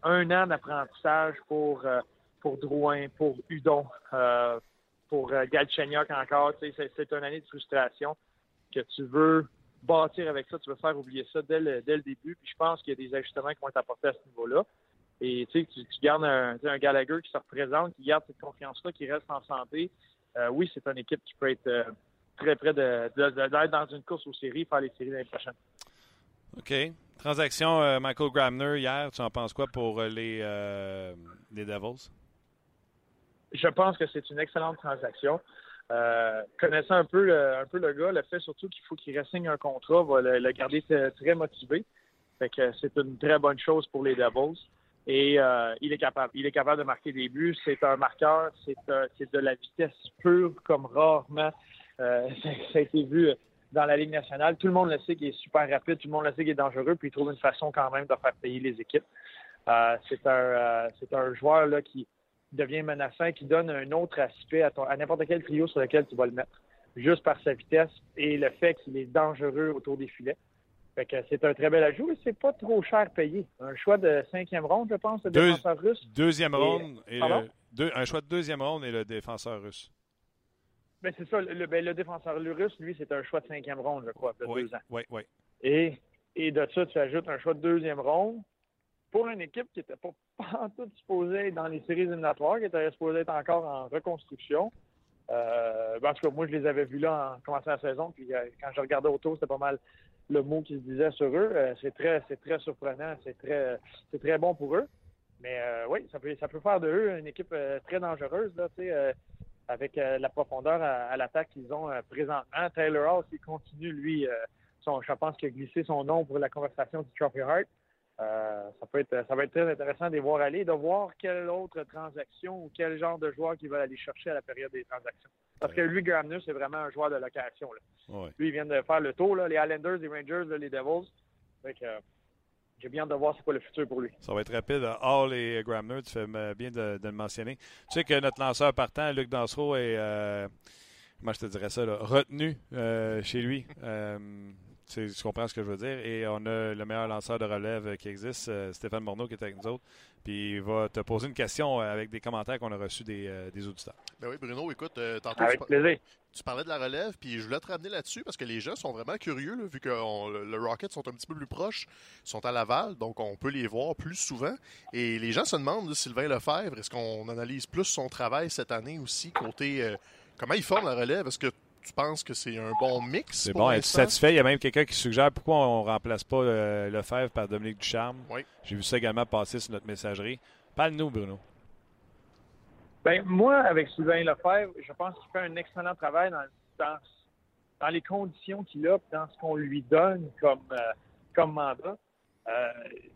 S4: an d'apprentissage pour, euh, pour Drouin, pour Udon, euh, pour Galchenyuk encore. C'est une année de frustration. que tu veux bâtir avec ça, tu veux faire oublier ça dès le, dès le début. Puis je pense qu'il y a des ajustements qui vont être apportés à ce niveau-là. Et tu sais, tu, gardes un, un Gallagher qui se représente, qui garde cette confiance-là, qui reste en santé. Euh, oui, c'est une équipe qui peut être euh, très près d'être de, de, dans une course aux séries, faire les séries l'année prochaine.
S1: OK. Transaction euh, Michael Gramner hier, tu en penses quoi pour les, les Devils?
S4: Je pense que c'est une excellente transaction. Connaissant un peu, le, un peu le gars, le fait surtout qu'il faut qu'il ressigne un contrat va le, garder très motivé. Fait que c'est une très bonne chose pour les Devils. Et euh, il est capable. Il est capable de marquer des buts. C'est un marqueur. C'est euh, de la vitesse pure comme rarement. Euh, <laughs> ça a été vu dans la Ligue nationale. Tout le monde le sait qu'il est super rapide. Tout le monde le sait qu'il est dangereux. Puis il trouve une façon quand même de faire payer les équipes. c'est un, c'est un joueur là, qui devient menaçant, qui donne un autre aspect à, à n'importe quel trio sur lequel tu vas le mettre, juste par sa vitesse et le fait qu'il est dangereux autour des filets. Fait que c'est un très bel ajout et c'est pas trop cher payé. Un choix de cinquième ronde, je pense, le défenseur russe.
S1: Deuxième ronde et, le, un choix de deuxième ronde et le défenseur russe.
S4: Ben, c'est ça. Le, ben, le, défenseur russe, lui, c'est un choix de cinquième ronde, je crois, de
S1: oui,
S4: deux ans.
S1: Oui, oui.
S4: Et, et de ça, tu ajoutes un choix de deuxième ronde pour une équipe qui n'était pas, <laughs> pas tout supposée dans les séries éliminatoires, qui était supposée être encore en reconstruction. Euh, ben, en tout cas, moi, je les avais vus là en commençant la saison, puis euh, quand je regardais autour, c'était pas mal le mot qui se disait sur eux. Euh, c'est très, c'est très surprenant, c'est très, c'est très bon pour eux. Mais euh, oui, ça peut, ça peut faire de eux une équipe très dangereuse là, avec la profondeur à, l'attaque qu'ils ont présentement. Taylor Hall, s'il continue, lui, son, je pense qu'il a glissé son nom pour la conversation du Trophy Heart. Ça peut être, ça va être très intéressant de les voir aller, de voir quelle autre transaction ou quel genre de joueur qu'ils veulent aller chercher à la période des transactions. Parce que lui, Gramner, c'est vraiment un joueur de location. Là. Lui, il vient de faire le tour, là, les Islanders, les Rangers, les Devils. Euh, j'ai bien de voir c'est quoi le futur pour lui.
S1: Ça va être rapide. Hall et Gramner, tu fais bien de, le mentionner. Tu sais que notre lanceur partant, Luc Dansereau, est, euh, comment je te dirais ça, retenu euh, chez lui. <laughs> Tu comprends ce que je veux dire. Et on a le meilleur lanceur de relève qui existe, Stéphane Morneau, qui est avec nous autres. Puis il va te poser une question euh, avec des commentaires qu'on a reçus des, euh, des, auditeurs.
S2: Ben oui, Bruno, écoute, euh, tantôt
S4: avec tu, plaisir.
S2: tu parlais de la relève, puis je voulais te ramener là-dessus parce que les gens sont vraiment curieux, vu que le, Rocket sont un petit peu plus proches, sont à Laval, donc on peut les voir plus souvent. Et les gens se demandent, Sylvain Lefebvre, est-ce qu'on analyse plus son travail cette année aussi, côté comment il forme la relève? Est-ce que tu penses que c'est un bon mix?
S1: C'est bon, es-tu satisfait? Il y a même quelqu'un qui suggère pourquoi on ne remplace pas euh, Lefebvre par Dominique Ducharme.
S2: Oui.
S1: J'ai vu ça également passer sur notre messagerie. Parle-nous, Bruno.
S4: Ben, moi, avec Sylvain Lefebvre, je pense qu'il fait un excellent travail dans, dans, les conditions qu'il a, dans ce qu'on lui donne comme, euh, comme mandat. Euh,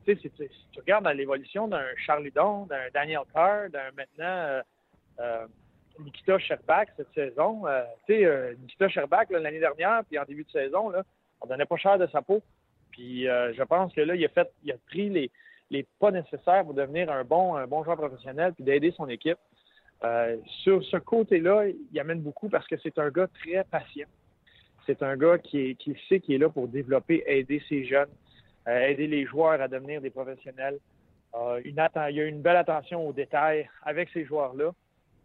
S4: si, tu regardes l'évolution d'un Charlie Don, d'un Daniel Carr, d'un maintenant euh, Nikita Sherbak cette saison. Euh, tu sais, euh, Nikita Sherbak l'année dernière, puis en début de saison, là, on donnait pas cher de sa peau. Puis euh, je pense que là, il a fait, il a pris les, les pas nécessaires pour devenir un bon, bon joueur professionnel, puis d'aider son équipe. sur ce côté-là, il amène beaucoup parce que c'est un gars très patient. C'est un gars qui, est, qui sait qu'il est là pour développer, aider ses jeunes, aider les joueurs à devenir des professionnels. il y a une belle attention aux détails avec ces joueurs-là.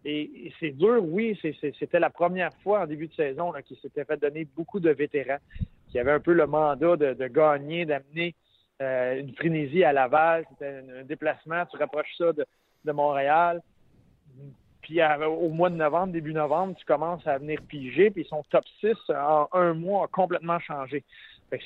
S4: Et, c'est dur, oui, c'était la première fois en début de saison qu'il s'était fait donner beaucoup de vétérans, qui avaient un peu le mandat de, gagner, d'amener euh, une frénésie à Laval. C'était un, déplacement, tu rapproches ça de, Montréal. Puis au mois de novembre, début novembre, tu commences à venir piger, puis son top 6 en un mois a complètement changé.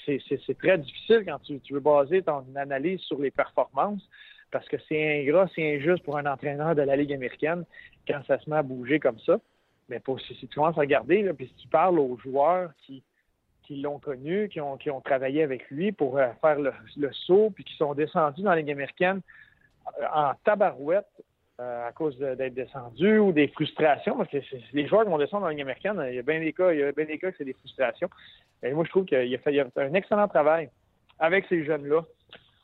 S4: C'est très difficile quand tu veux baser ton analyse sur les performances parce que c'est ingrat, c'est injuste pour un entraîneur de la Ligue américaine quand ça se met à bouger comme ça. Mais pour, si, tu commences à regarder, puis si tu parles aux joueurs qui, l'ont connu, qui ont, travaillé avec lui pour euh, faire le, saut, puis qui sont descendus dans la Ligue américaine euh, en tabarouette euh, à cause d'être descendus ou des frustrations, parce que les joueurs qui vont descendre dans la Ligue américaine, il y a bien des cas, il y a bien des cas que c'est des frustrations. Et moi, je trouve qu'il a fait un excellent travail avec ces jeunes-là,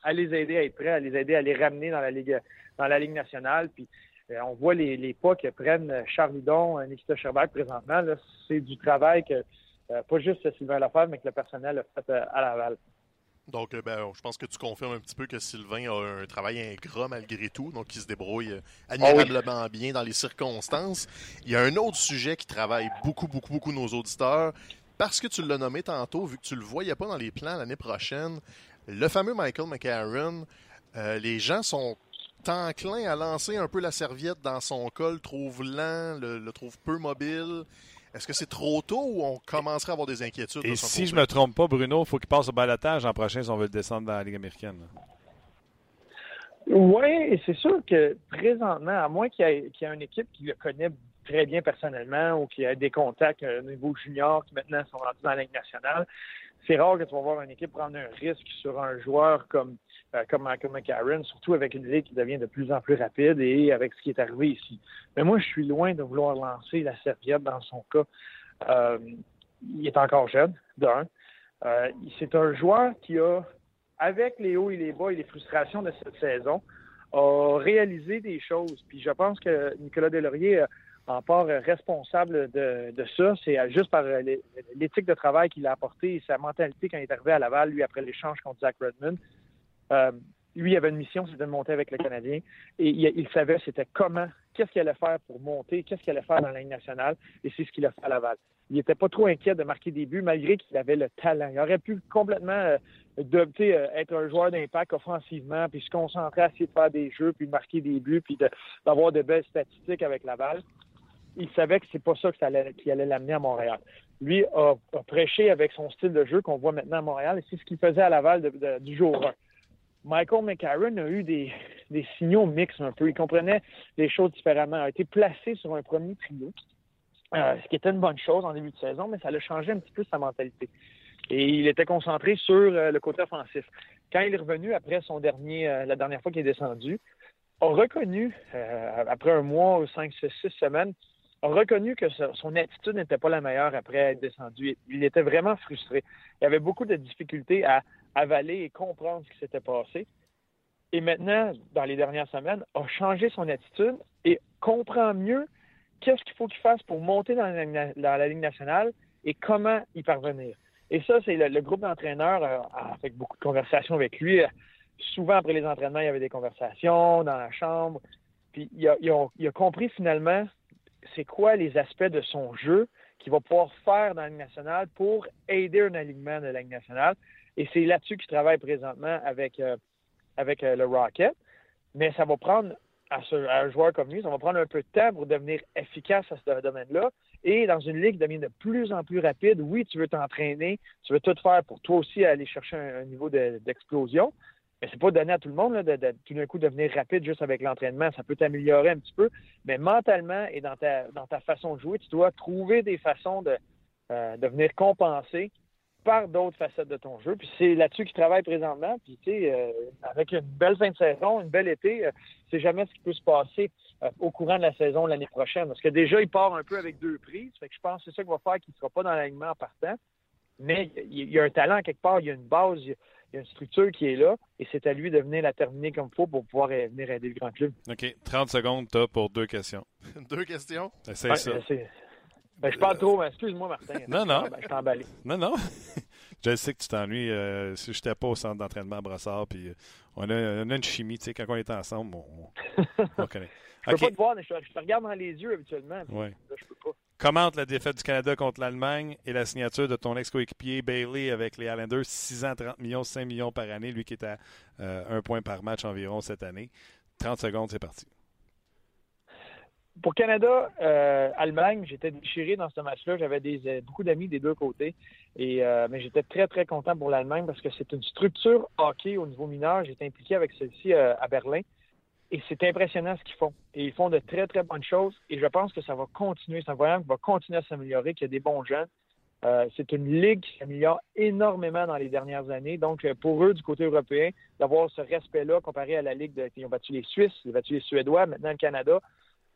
S4: à les aider à être prêts, à les aider à les ramener dans la Ligue, dans la Ligue nationale. Puis euh, on voit les, les, pas que prennent Charlidon, Nikita Sherbak présentement. C'est du travail que euh, pas juste Sylvain Lefebvre, mais que le personnel a fait euh, à Laval.
S2: Donc, ben, je pense que tu confirmes un petit peu que Sylvain a un travail ingrat malgré tout, donc il se débrouille admirablement bien dans les circonstances. Il y a un autre sujet qui travaille beaucoup, beaucoup, beaucoup nos auditeurs, parce que tu l'as nommé tantôt, vu que tu le voyais pas dans les plans l'année prochaine, le fameux Michael McCarron, euh, les gens sont enclins à lancer un peu la serviette dans son col, le trouve lent, le, le trouve peu mobile. Est-ce que c'est trop tôt ou on commencerait à avoir des inquiétudes?
S1: Et
S2: de son
S1: si
S2: côté?
S1: je me trompe pas, Bruno, il faut qu'il passe au balotage en prochain si on veut le descendre dans la Ligue américaine.
S4: Oui, et c'est sûr que présentement, à moins qu'il y, ait- qu'il y ait une équipe qui le connaît très bien personnellement ou qui a des contacts euh, au niveau junior qui maintenant sont rendus dans la Ligue nationale, c'est rare que tu vas voir une équipe prendre un risque sur un joueur comme, euh, comme Michael surtout avec une ligue qui devient de plus en plus rapide et avec ce qui est arrivé ici. Mais moi, je suis loin de vouloir lancer la serviette dans son cas. Euh, il est encore jeune, d'un. Euh, c'est un joueur qui a avec les hauts et les bas et les frustrations de cette saison, a réalisé des choses. Puis je pense que Nicolas Delaurier euh, en part euh, responsable de, ça. C'est euh, juste par euh, l'é- l'éthique de travail qu'il a apporté et sa mentalité quand il est arrivé à Laval, lui, après l'échange contre Zach Redmond. Lui, il avait une mission, c'était de monter avec le Canadien. Et il, savait c'était comment, qu'est-ce qu'il allait faire pour monter, qu'est-ce qu'il allait faire dans la Ligue nationale. Et c'est ce qu'il a fait à Laval. Il n'était pas trop inquiet de marquer des buts, malgré qu'il avait le talent. Il aurait pu complètement euh, être un joueur d'impact offensivement, puis se concentrer à essayer de faire des jeux, puis de marquer des buts, puis d'avoir de, belles statistiques avec Laval. Il savait que c'est pas ça qui allait l'amener à Montréal. Lui a, prêché avec son style de jeu qu'on voit maintenant à Montréal, et c'est ce qu'il faisait à Laval du jour 1. Michael McCarron a eu des, signaux mixtes un peu. Il comprenait les choses différemment. Il a été placé sur un premier trio, euh, ce qui était une bonne chose en début de saison, mais ça a changé un petit peu sa mentalité. Et il était concentré sur euh, le côté offensif. Quand il est revenu après son dernier, euh, la dernière fois qu'il est descendu, a reconnu, après un mois ou cinq, six semaines, a reconnu que son attitude n'était pas la meilleure après être descendu. Il était vraiment frustré. Il avait beaucoup de difficultés à avaler et comprendre ce qui s'était passé. Et maintenant, dans les dernières semaines, a changé son attitude et comprend mieux qu'est-ce qu'il faut qu'il fasse pour monter dans la, dans la Ligue nationale et comment y parvenir. Et ça, c'est le, groupe d'entraîneurs euh, a fait beaucoup de conversations avec lui. Souvent, après les entraînements, il y avait des conversations dans la chambre. Puis il il a compris finalement c'est quoi les aspects de son jeu qu'il va pouvoir faire dans la Ligue nationale pour aider un alignement de la Ligue nationale? Et c'est là-dessus qu'il travaille présentement avec, euh, euh, le Rocket. Mais ça va prendre, à, un joueur comme lui, ça va prendre un peu de temps pour devenir efficace à ce domaine-là. Et dans une ligue qui devient de plus en plus rapide, oui, tu veux t'entraîner, tu veux tout faire pour toi aussi aller chercher un, niveau de- d'explosion. Mais c'est pas donné à tout le monde là, de, tout d'un coup devenir rapide juste avec l'entraînement. Ça peut t'améliorer un petit peu, mais mentalement et dans ta, dans ta façon de jouer, tu dois trouver des façons de, euh, de venir compenser par d'autres facettes de ton jeu. Puis c'est là-dessus qu'il travaille présentement. Puis tu sais, euh, avec une belle fin de saison, une belle été, euh, c'est jamais ce qui peut se passer euh, au courant de la saison l'année prochaine. Parce que déjà, il part un peu avec deux prises. Fait que je pense que c'est ça qu'il va faire qu'il ne sera pas dans l'alignement en partant. Mais il y a un talent quelque part, il y a une base, il y a une structure qui est là. Et c'est à lui de venir la terminer comme il faut pour pouvoir euh, venir aider le grand club.
S1: OK. 30 secondes, t'as pour deux questions. <laughs>
S2: Deux questions?
S1: Essaye
S4: Ouais,
S1: ça.
S4: c'est- ben, je parle trop, mais excuse-moi, Martin.
S1: Non, non.
S4: Ben, je emballé.
S1: Non, non. <laughs> Je sais que tu t'ennuies. euh, si je n'étais pas au centre d'entraînement à Brossard, puis euh, on, a, on a une chimie, tu sais, quand on est ensemble, on, on connaît. <laughs>
S4: Je peux pas te voir, mais je, te- je te regarde dans les yeux habituellement.
S1: Ouais.
S4: Là, je peux pas.
S1: Commente la défaite du Canada contre l'Allemagne et la signature de ton ex-coéquipier Bailey avec les Islanders, 6 ans, 30 millions, 5 millions par année, lui qui est à euh, un point par match environ cette année. 30 secondes, c'est parti.
S4: Pour Canada, euh, Allemagne, j'étais déchiré dans ce match-là. J'avais des, euh, beaucoup d'amis des deux côtés. Et, mais j'étais très, très content pour l'Allemagne parce que c'est une structure hockey au niveau mineur. J'étais impliqué avec celle-ci à Berlin. Et c'est impressionnant ce qu'ils font. Et ils font de très, très bonnes choses. Et je pense que ça va continuer. C'est un voyant qui va continuer à s'améliorer, qu'il y a des bons jeunes. Euh, c'est une ligue qui s'améliore énormément dans les dernières années. Donc, euh, pour eux, du côté européen, d'avoir ce respect-là comparé à la ligue de, ont battu les Suisses, ils ont battu les Suédois, maintenant le Canada,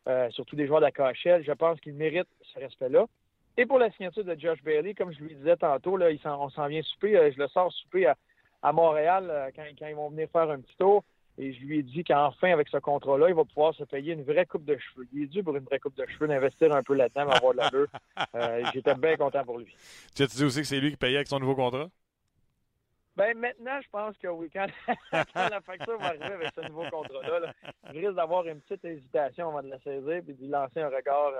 S4: euh, surtout des joueurs de la KHL, je pense qu'ils méritent ce respect-là. Et pour la signature de Josh Bailey, comme je lui disais tantôt, là, on s'en vient souper. je le sors souper à, Montréal quand, quand ils vont venir faire un petit tour. Et je lui ai dit qu'enfin, avec ce contrat-là, il va pouvoir se payer une vraie coupe de cheveux. Il est dû pour une vraie coupe de cheveux, d'investir un peu là-dedans, avoir de l'allure. <laughs> Euh, J'étais bien content pour lui.
S1: Tu as dit aussi que c'est lui qui payait avec son nouveau contrat?
S4: Ben maintenant, je pense que oui. Quand, <laughs> quand la facture va arriver avec ce nouveau contrat-là, là, je risque d'avoir une petite hésitation avant de la saisir puis d'y lancer un regard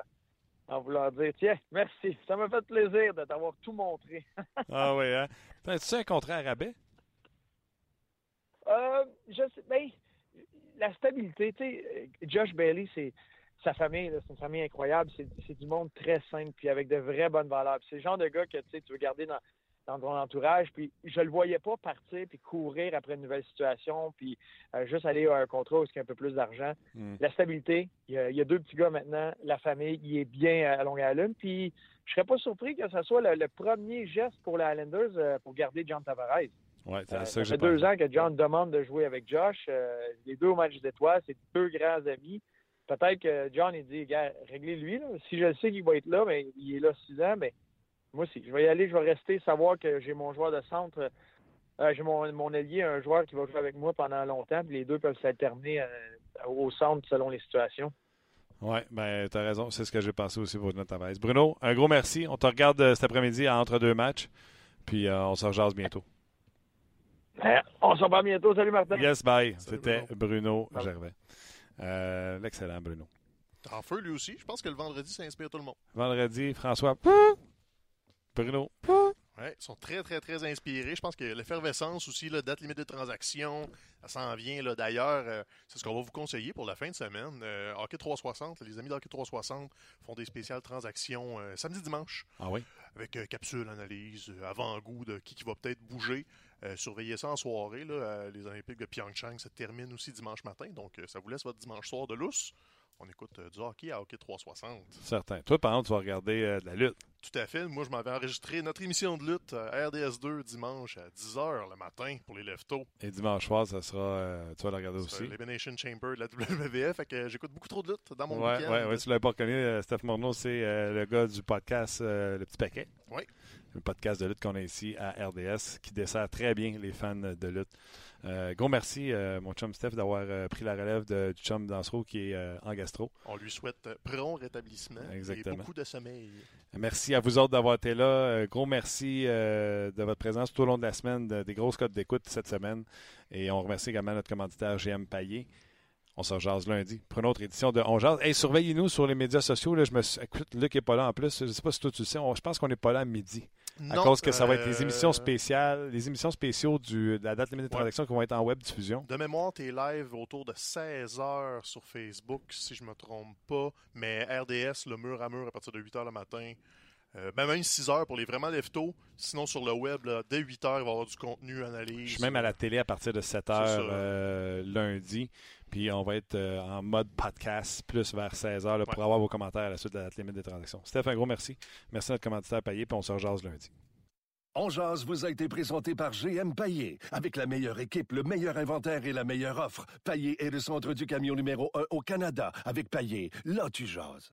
S4: en voulant dire Tiens, merci, ça m'a fait plaisir de t'avoir tout montré.
S1: ah oui, hein? <laughs> As-tu un contrat à rabais?
S4: Euh, je sais, ben, la stabilité, tu sais, Josh Bailey, c'est sa famille, c'est une famille incroyable. C'est du monde très simple, puis avec de vraies bonnes valeurs. C'est le genre de gars que tu veux garder dans, dans ton entourage. Puis je le voyais pas partir puis courir après une nouvelle situation, puis euh, juste aller à un contrat où il y a un peu plus d'argent. Hmm. La stabilité, il y, a, deux petits gars maintenant, la famille, il est bien à longue haleine. Puis je serais pas surpris que ce soit le, premier geste pour les Islanders euh, pour garder John Tavares.
S1: Ouais,
S4: euh,
S1: ça,
S4: fait deux ans que John demande de jouer avec Josh. les deux au match d'étoiles, c'est deux grands amis. Peut-être que John, il dit, gars, réglez-lui. Si je sais qu'il va être là, mais il est là six ans, mais moi aussi, je vais y aller, je vais rester, savoir que j'ai mon joueur de centre, euh, j'ai mon, mon, allié, un joueur qui va jouer avec moi pendant longtemps, puis les deux peuvent s'alterner euh, au centre selon les situations.
S1: Oui, ben, tu as raison. C'est ce que j'ai pensé aussi pour notre travail. Bruno, un gros merci. On te regarde euh, cet après-midi entre deux matchs, puis on se rejase bientôt.
S4: Ben, on se revoit bientôt. Salut Martin.
S1: Yes, bye. C'était Bruno Gervais. L'excellent Bruno.
S2: En feu lui aussi. Je pense que le vendredi, ça inspire tout le monde.
S1: Vendredi, François. Bruno.
S2: Ouais, ils sont très, très, très inspirés. Je pense que l'effervescence aussi, la date limite de transaction, ça s'en vient. D'ailleurs, euh, c'est ce qu'on va vous conseiller pour la fin de semaine. Euh, Hockey 360, les amis d'Hockey 360 font des spéciales transactions euh, samedi-dimanche.
S1: Ah oui?
S2: Avec capsule, analyse, avant-goût de qui, qui va peut-être bouger. Surveillez ça en soirée. Les Olympiques de Pyeongchang se terminent aussi dimanche matin. Donc, ça vous laisse votre dimanche soir de lousse on écoute euh, du hockey à Hockey 360.
S1: Certain. Toi, par exemple, tu vas regarder euh, de la lutte.
S2: Tout à fait. Moi, je m'avais enregistré notre émission de lutte à RDS2 dimanche à 10h le matin pour les leftos.
S1: Et dimanche soir, ça sera. Euh, tu vas la regarder aussi.
S2: L'Elimination Chamber de la WWF. Fait que j'écoute beaucoup trop de lutte dans mon
S1: ouais,
S2: week-end.
S1: Oui, ouais, tu l'avais pas reconnu. Steph Morneau, c'est le gars du podcast Le Petit Paquet.
S2: Oui.
S1: Le podcast de lutte qu'on a ici à RDS qui dessert très bien les fans de lutte. Euh, gros merci, euh, mon chum Steph, d'avoir euh, pris la relève de, du chum Dansereau qui est en gastro.
S2: On lui souhaite prompt rétablissement et beaucoup de sommeil.
S1: Merci à vous autres d'avoir été là. gros merci de votre présence tout au long de la semaine, des grosses codes d'écoute cette semaine. Et on remercie également notre commanditaire GM Paillé. On se jase lundi pour une autre édition de On jase. Hey, surveillez-nous sur les médias sociaux. Là, je me Écoute, Luc n'est pas là en plus. Je ne sais pas si toi tu le sais. je pense qu'on n'est pas là à midi à cause que ça va être les émissions euh, spéciales, les émissions spéciaux du, de la date limite de transaction qui vont être en web diffusion.
S2: De mémoire, tu es live autour de 16 h sur Facebook, si je me trompe pas. Mais RDS, le mur à mur à partir de 8 h le matin. Euh, même 6 heures pour les vraiment leftos. Sinon, sur le web, dès 8 heures, il va y avoir du contenu, analyse.
S1: Je suis même à la télé à partir de 7 heures euh, lundi. Puis on va être euh, en mode podcast plus vers 16h pour avoir vos commentaires à la suite de la limite des transactions. Steph, un gros merci. Merci à notre commanditaire Payé, puis on se rejase lundi.
S5: On jase vous a été présenté par GM Payé. Avec la meilleure équipe, le meilleur inventaire et la meilleure offre. Payé est le centre du camion numéro 1 au Canada. Avec Payé, là tu jases.